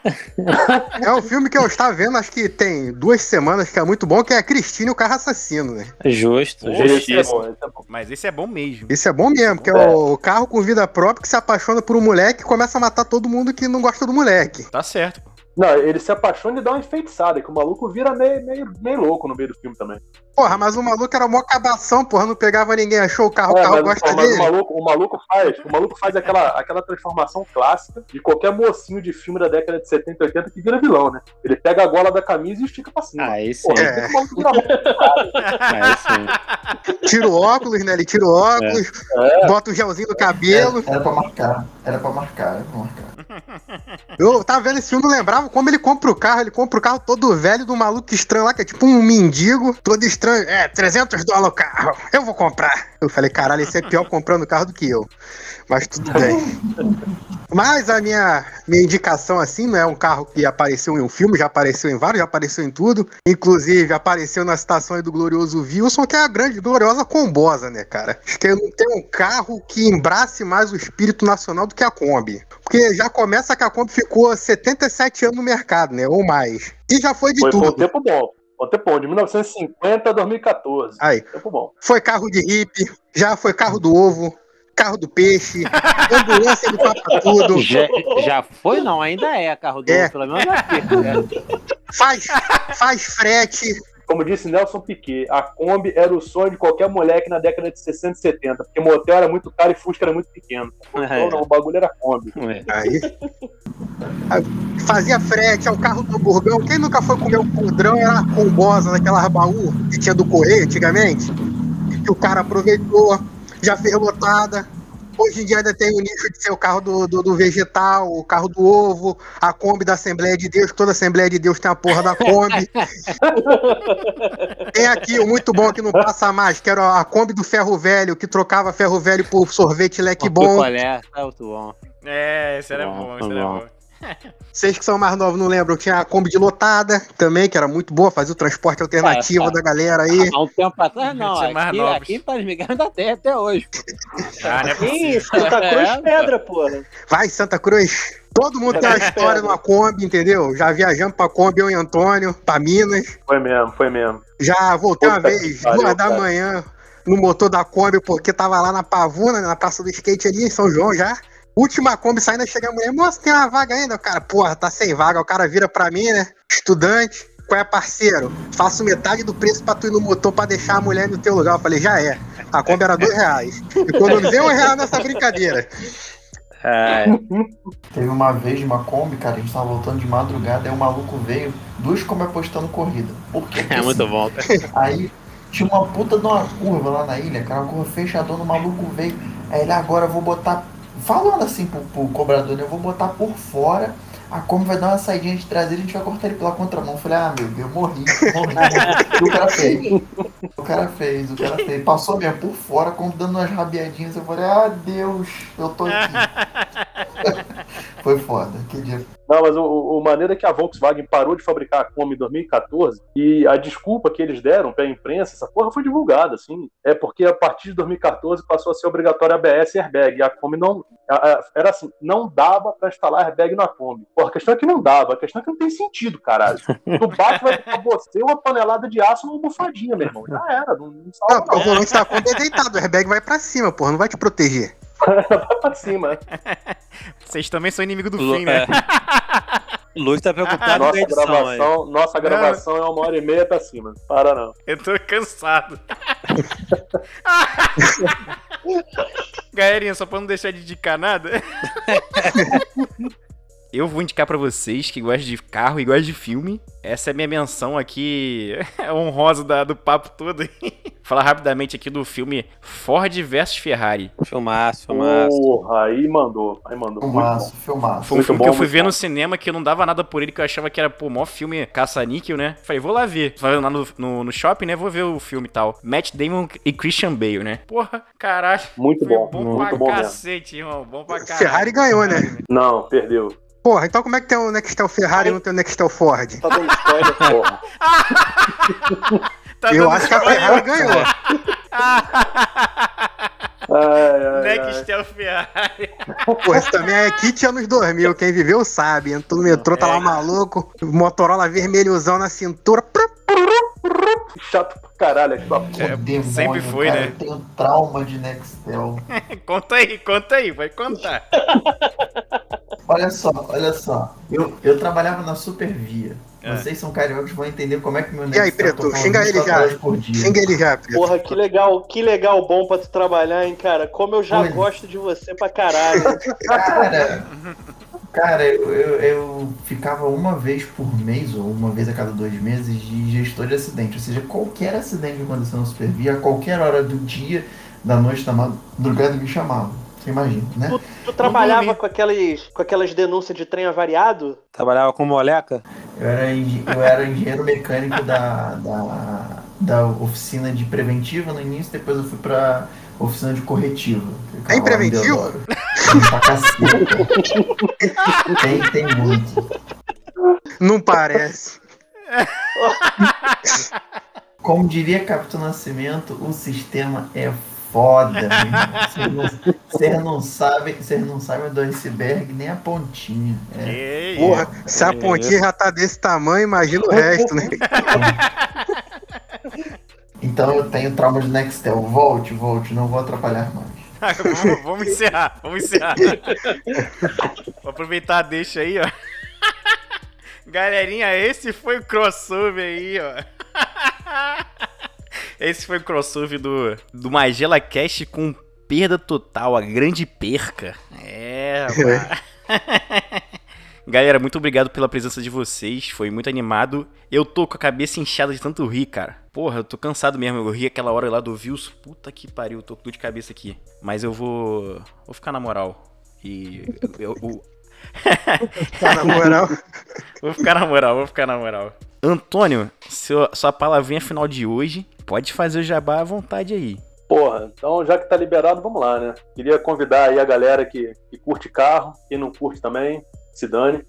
É um filme que eu estava vendo, acho que tem duas semanas, que é muito bom, que é Cristine e o Carro Assassino, né? Justo, Pô, Esse é bom, esse é bom. Mas esse é bom mesmo. Esse é bom mesmo, que é o carro com vida própria que se apaixona por um moleque e começa a matar todo mundo que não gosta do moleque. Tá certo. pô. Não, ele se apaixona e dá uma enfeitiçada, que o maluco vira meio, meio, meio louco no meio do filme também. Porra, mas o maluco era mó cabação, porra, não pegava ninguém, achou o carro, o É, carro mas, gosta mas dele. o, maluco, o maluco faz, o maluco faz aquela, aquela transformação clássica de qualquer mocinho de filme da década de 70 e 80 que vira vilão, né? Ele pega a gola da camisa e estica pra cima. Aí sim, Porra, É. o sim. Tira o óculos, né? Ele tira o óculos, É. bota o gelzinho no cabelo. Era, era pra marcar. Era pra marcar, era pra marcar. Eu tava vendo esse filme, não lembrava como ele compra o carro. Ele compra o carro todo velho do maluco estranho lá, que é tipo um mendigo, todo estranho. É, 300 dólares o carro. Eu vou comprar. Eu falei, caralho, esse é pior comprando carro do que eu. Mas tudo bem. Mas a minha, minha indicação, assim, não é um carro que apareceu em um filme, já apareceu em vários, já apareceu em tudo. Inclusive, apareceu na citação aí do glorioso Wilson, que é a grande, gloriosa combosa, né, cara? Acho que não tem um carro que embrace mais o espírito nacional do que a Kombi. Porque já começa que a Kombi ficou 77 anos no mercado, né? Ou mais. E já foi de Foi, foi um tudo. tempo bom. Foi um tempo bom, de 1950 a 2014. Aí, Tempo bom. foi carro de hippie, já foi carro do ovo, carro do peixe, ambulância do Papa Tudo. Já, já foi, não, ainda é carro do É. pelo menos aqui. né? Faz, faz frete. Como disse Nelson Piquet, a Kombi era o sonho de qualquer moleque na década de 60 e 70, porque motel era muito caro e Fusca era muito pequeno. É. Então, não, o bagulho era Kombi. Ué. Aí. Fazia frete, é o carro do hamburgão. Quem nunca foi comer um podrão era a combosa daquela baú que tinha do correio antigamente. Que o cara aproveitou, já fez lotada. Hoje em dia ainda tem o nicho de ser o carro do, do, do vegetal, o carro do ovo, a Kombi da Assembleia de Deus, toda Assembleia de Deus tem a porra da Kombi. tem aqui o muito bom que não passa mais, que era a Kombi do ferro velho, que trocava ferro velho por sorvete leque bom. Picolé, tá muito bom. É, esse era Bom, bom, tá esse era bom. bom. Vocês que são mais novos não lembram, tinha a Kombi de lotada também, que era muito boa, fazia o transporte alternativo Ah, tá. da galera aí. Há um tempo atrás, não. Tinha mais Aqui, novos. aqui em Paris Miguel ainda tem até hoje. Ah, não é possível. Santa Cruz É, Pedra, porra. Vai, Santa Cruz. Todo mundo tem uma história numa Kombi, entendeu? Já viajamos pra Kombi, eu e Antônio, pra Minas. Foi mesmo, foi mesmo. Já voltei uma Puta que vez, duas da cara. manhã, no motor da Kombi, porque tava lá na Pavuna, na Praça do Skate ali, em São João já. Última Kombi saindo, chega a mulher, moça, tem uma vaga ainda? O cara, porra, tá sem vaga. O cara vira pra mim, né? Estudante, qual é parceiro? Faço metade do preço pra tu ir no motor pra deixar a mulher no teu lugar. Eu falei, já é. A Kombi era dois reais. Economizei um real nessa brincadeira. É, Teve uma vez uma Kombi, cara, a gente tava voltando de madrugada, aí o maluco veio, duas Kombi apostando corrida. Por quê? É muito bom. Aí tinha uma puta de uma curva lá na ilha, cara, uma curva fechadona, o maluco veio. Aí ele agora eu vou botar. Falando assim pro, pro cobrador, né? Eu vou botar por fora. A Kombi vai dar uma saidinha de traseira e a gente vai cortar ele pela contramão. Eu falei, ah meu Deus, morri, morri. E o cara fez. O cara fez, o cara fez. Passou mesmo por fora, como dando umas rabiadinhas. Eu falei, ah Deus, eu tô aqui. Foi foda, que dia. Não, mas o, o o maneiro é que a Volkswagen parou de fabricar a Kombi em 2014 e a desculpa que eles deram pra imprensa, essa porra foi divulgada, assim. É porque a partir de 2014 passou a ser obrigatório ABS e airbag. E a Kombi não. a- a- Era assim, não dava pra instalar airbag na Kombi. Porra, a questão é que não dava, a questão é que não tem sentido, caralho. Tu bate, vai ficar você uma panelada de aço numa bufadinha, meu irmão. Já era, não, não Não, salva porque o não. volante da Kombi é deitado, o airbag vai pra cima, porra, não vai te proteger. Vai pra cima. Vocês também são inimigo do Lu- fim, né? é. Luiz tá preocupado com a Nossa edição aí. gravação, nossa gravação é uma hora e meia pra cima. Para não. Eu tô cansado. Galerinha, só pra não deixar de indicar nada. Eu vou indicar pra vocês que gostam de carro e gostam de filme. Essa é a minha menção aqui honrosa da- do papo todo. Falar rapidamente aqui do filme Ford vs Ferrari. Filmaço, filmaço. Porra, aí mandou. Aí mandou. Filmaço, filmaço. Foi um filme bom, que eu fui ver bom. no cinema que eu não dava nada por ele, que eu achava que era, pô, mó filme caça-níquel, né? Falei, vou lá ver. Vai lá no, no, no shopping, né? Vou ver o filme e tal. Matt Damon e Christian Bale, né? Porra, caralho. Muito Foi bom. bom muito pra bom mesmo. cacete, irmão. Bom pra caralho. Ferrari ganhou, né? Não, perdeu. Porra, então como é que tem o Nextel Ferrari e não tem o Nextel Ford? Tá dando spoiler, porra. Tá Eu acho que a. Ferrari ganhou. Ai, ai. Nextel Ferrari. Porra, isso também é kit anos 2000. Quem viveu sabe. Entrou no metrô, tá lá maluco. Motorola vermelhozão na cintura. Chato pra caralho aquela porra. É, Demônio, sempre foi, cara, né? Eu tenho trauma de Nextel. Conta aí, conta aí, vai contar. Olha só, olha só. Eu, eu trabalhava na Supervia. É. Vocês são cariocas, vão entender como é que meu E aí, Nextel Preto, xinga ele 24 já. Xinga ele já, Preto. Porra, que legal, que legal bom pra tu trabalhar, hein, cara. Como eu já Pois. gosto de você pra caralho. Cara, cara eu, eu, eu ficava uma vez por mês, ou uma vez a cada dois meses, de gestor de acidente. Ou seja, qualquer acidente que aconteceu na Supervia, a qualquer hora do dia, da noite, da madrugada, me chamavam. Você imagina, né? Tu, tu trabalhava com aquelas, com aquelas denúncias de trem avariado? Trabalhava com moleca? Eu era, eu era engenheiro mecânico da, da, da oficina de preventiva no início, depois eu fui pra oficina de corretiva. Tem preventivo? Pra caceta. Tem, tem muito. Não parece. Como diria Capitão Nascimento, o sistema é foda. Vocês não- sabem, vocês não sabem do iceberg nem a pontinha. É. Porra, se a pontinha já tá desse tamanho, imagina o resto, né? Então eu tenho trauma de Nextel. Volte, volte, não vou atrapalhar mais. Ah, vamos, vamos encerrar, vamos encerrar. Vou aproveitar a deixa aí, ó. Galerinha, esse foi o crossover aí, ó. Esse foi o crossover do, do Magela Cast com perda total, a grande perca. É, rapaz. Galera, muito obrigado pela presença de vocês, foi muito animado. Eu tô com a cabeça inchada de tanto rir, cara. Porra, eu tô cansado mesmo, eu ri aquela hora lá do Vils. Puta que pariu, tô com dor de cabeça aqui. Mas eu vou. Vou ficar na moral. E. Eu, eu- Tá, na moral. vou ficar na moral, vou ficar na moral. Antônio, seu, sua palavrinha final de hoje, pode fazer o jabá à vontade aí. Porra, então já que tá liberado, vamos lá, né? Queria convidar aí a galera que, que curte carro, quem não curte também, se dane,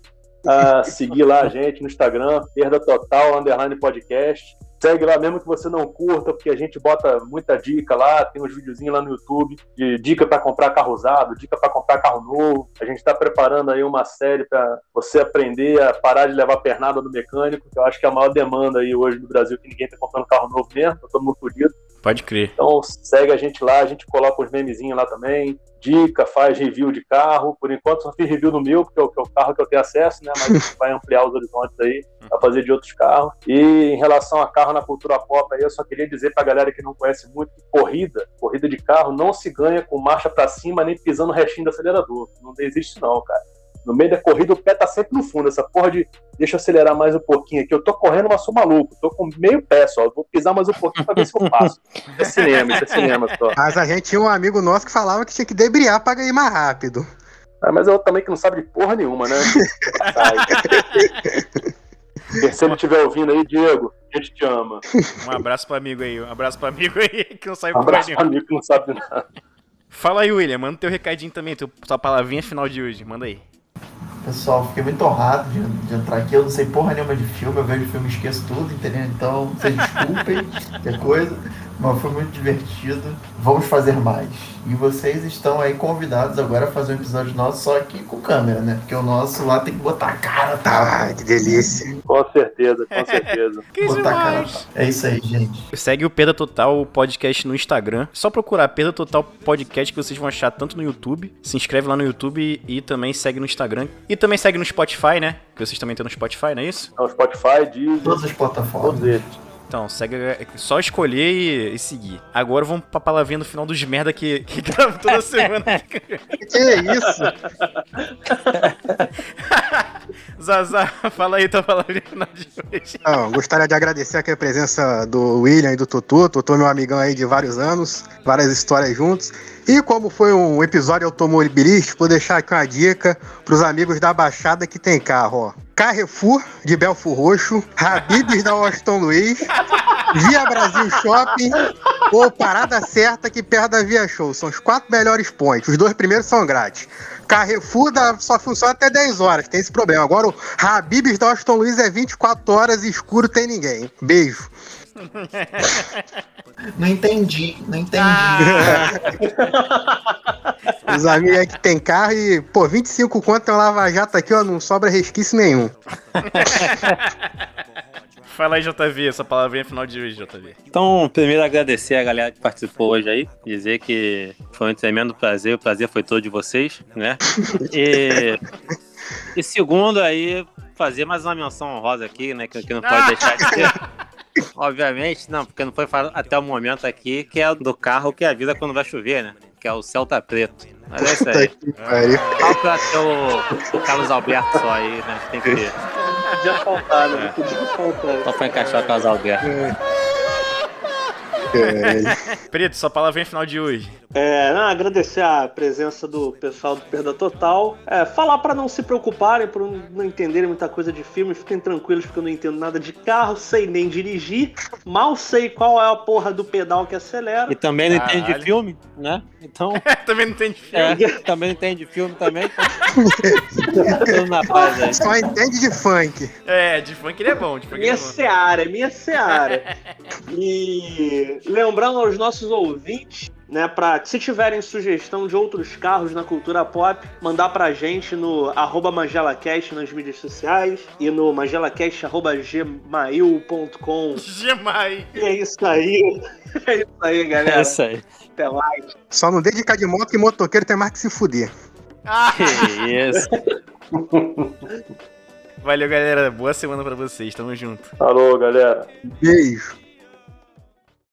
a seguir lá a gente no Instagram, Perda Total, Underline Podcast. Segue lá mesmo que você não curta, porque a gente bota muita dica lá, tem uns videozinhos lá no YouTube de dica para comprar carro usado, dica para comprar carro novo. A gente está preparando aí uma série para você aprender a parar de levar pernada no mecânico, que eu acho que é a maior demanda aí hoje no Brasil, que ninguém tá comprando carro novo mesmo, tá todo mundo fudido. Pode crer. Então segue a gente lá, a gente coloca os memezinhos lá também, dica, faz review de carro. Por enquanto só fiz review do meu, porque é o, é o carro que eu tenho acesso, né? Mas vai ampliar os horizontes aí pra fazer de outros carros. E em relação a carro na cultura pop aí, eu só queria dizer pra galera que não conhece muito que corrida, corrida de carro não se ganha com marcha pra cima nem pisando no restinho do acelerador. Não existe não, cara. No meio da corrida o pé tá sempre no fundo. Essa porra de deixa eu acelerar mais um pouquinho aqui. Eu tô correndo, mas sou maluco. Tô com meio pé só. Vou pisar mais um pouquinho pra ver se eu passo. Isso é cinema, isso é cinema só. Mas a gente tinha um amigo nosso que falava que tinha que debriar pra ir mais rápido. Ah, mas eu também que não sabe de porra nenhuma, né? Sai. Se ele estiver ouvindo aí, Diego, a gente te ama. Um abraço pro amigo aí, um abraço pro amigo aí que não sai Um abraço nenhum. pro amigo que não sabe nada. Fala aí, William, manda teu recadinho também, teu, tua palavrinha final de hoje, manda aí. Pessoal, fiquei muito honrado de, de entrar aqui. Eu não sei porra nenhuma de filme, eu vejo filme e esqueço tudo, entendeu? Então, vocês desculpem, qualquer coisa. Mas foi muito divertido. Vamos fazer mais. E vocês estão aí convidados agora a fazer um episódio nosso só aqui com câmera, né? Porque o nosso lá tem que botar a cara, tá? Ah, que delícia. Com certeza, com certeza. Que botar a cara. demais. É isso aí, gente. Segue o Perda Total Podcast no Instagram. Só procurar Perda Total Podcast que vocês vão achar tanto no YouTube. Se inscreve lá no YouTube e também segue no Instagram. E também segue no Spotify, né? Que vocês também têm no Spotify, não é isso? É o Spotify, Deezer, Todas as plataformas. todos eles. Então, segue, é só escolher e, e seguir. Agora vamos pra palavrinha no final dos merda que, que gravo toda semana. Que isso? Zazá, fala aí no final de hoje. Não, gostaria de agradecer aqui a presença do William e do. Totô é meu amigão aí de vários anos, várias histórias juntos. E como foi um episódio automobilístico, vou deixar aqui uma dica pros amigos da Baixada que tem carro, ó. Carrefour de Belfo Roxo, Habibs da Washington Luiz, Via Brasil Shopping ou Parada Certa aqui perto da Via Show. São os quatro melhores pontos. Os dois primeiros são grátis. Carrefour dá- só funciona até 10 horas, tem esse problema. Agora o Habibs da Washington Luiz é 24 horas e escuro tem ninguém. Beijo. Não entendi, não entendi. Os amigos aí que tem carro e, pô, 25 conto tem um lava-jato aqui, ó, não sobra resquício nenhum. Fala aí, JV, essa palavrinha final de hoje, JV. Então, primeiro agradecer a galera que participou hoje aí, dizer que foi um tremendo prazer, o prazer foi todo de vocês, né? E, e segundo aí, fazer mais uma menção honrosa aqui, né, que, que não pode deixar de ser. Obviamente, não, porque não foi falado até o momento aqui, que é do carro que avisa quando vai chover, né? Que é o Celta Preto. Mas é isso aí. Só pra ter o, o Carlos Alberto só aí, né? Tem que ter. Podia faltar, né? É. Não podia faltar. Só pra encaixar o Carlos Alberto. É, Preto, sua palavrinha final de hoje. É, não, agradecer a presença do pessoal do Perda Total. É, falar pra não se preocuparem, por não entenderem muita coisa de filme, fiquem tranquilos porque eu não entendo nada de carro, sei nem dirigir, mal sei qual é a porra do pedal que acelera. E também não entende de filme, né? Então, Também não tem filme. é, também não entende de filme também. Então, na paz aí. só entende de funk. É, de funk ele é bom, de funk ele Minha é bom. seara, minha seara. E lembrando aos nossos ouvintes, né, pra se tiverem sugestão de outros carros na cultura pop, mandar pra gente no arroba MagelaCast nas mídias sociais e no magelacast.gmail.com. Gemai. E é isso aí. É isso aí, galera. É isso aí. Até mais. Só não dedicar de moto que motoqueiro tem mais que se fuder. Que isso. Valeu, galera. Boa semana pra vocês. Tamo junto. Alô, galera. Beijo.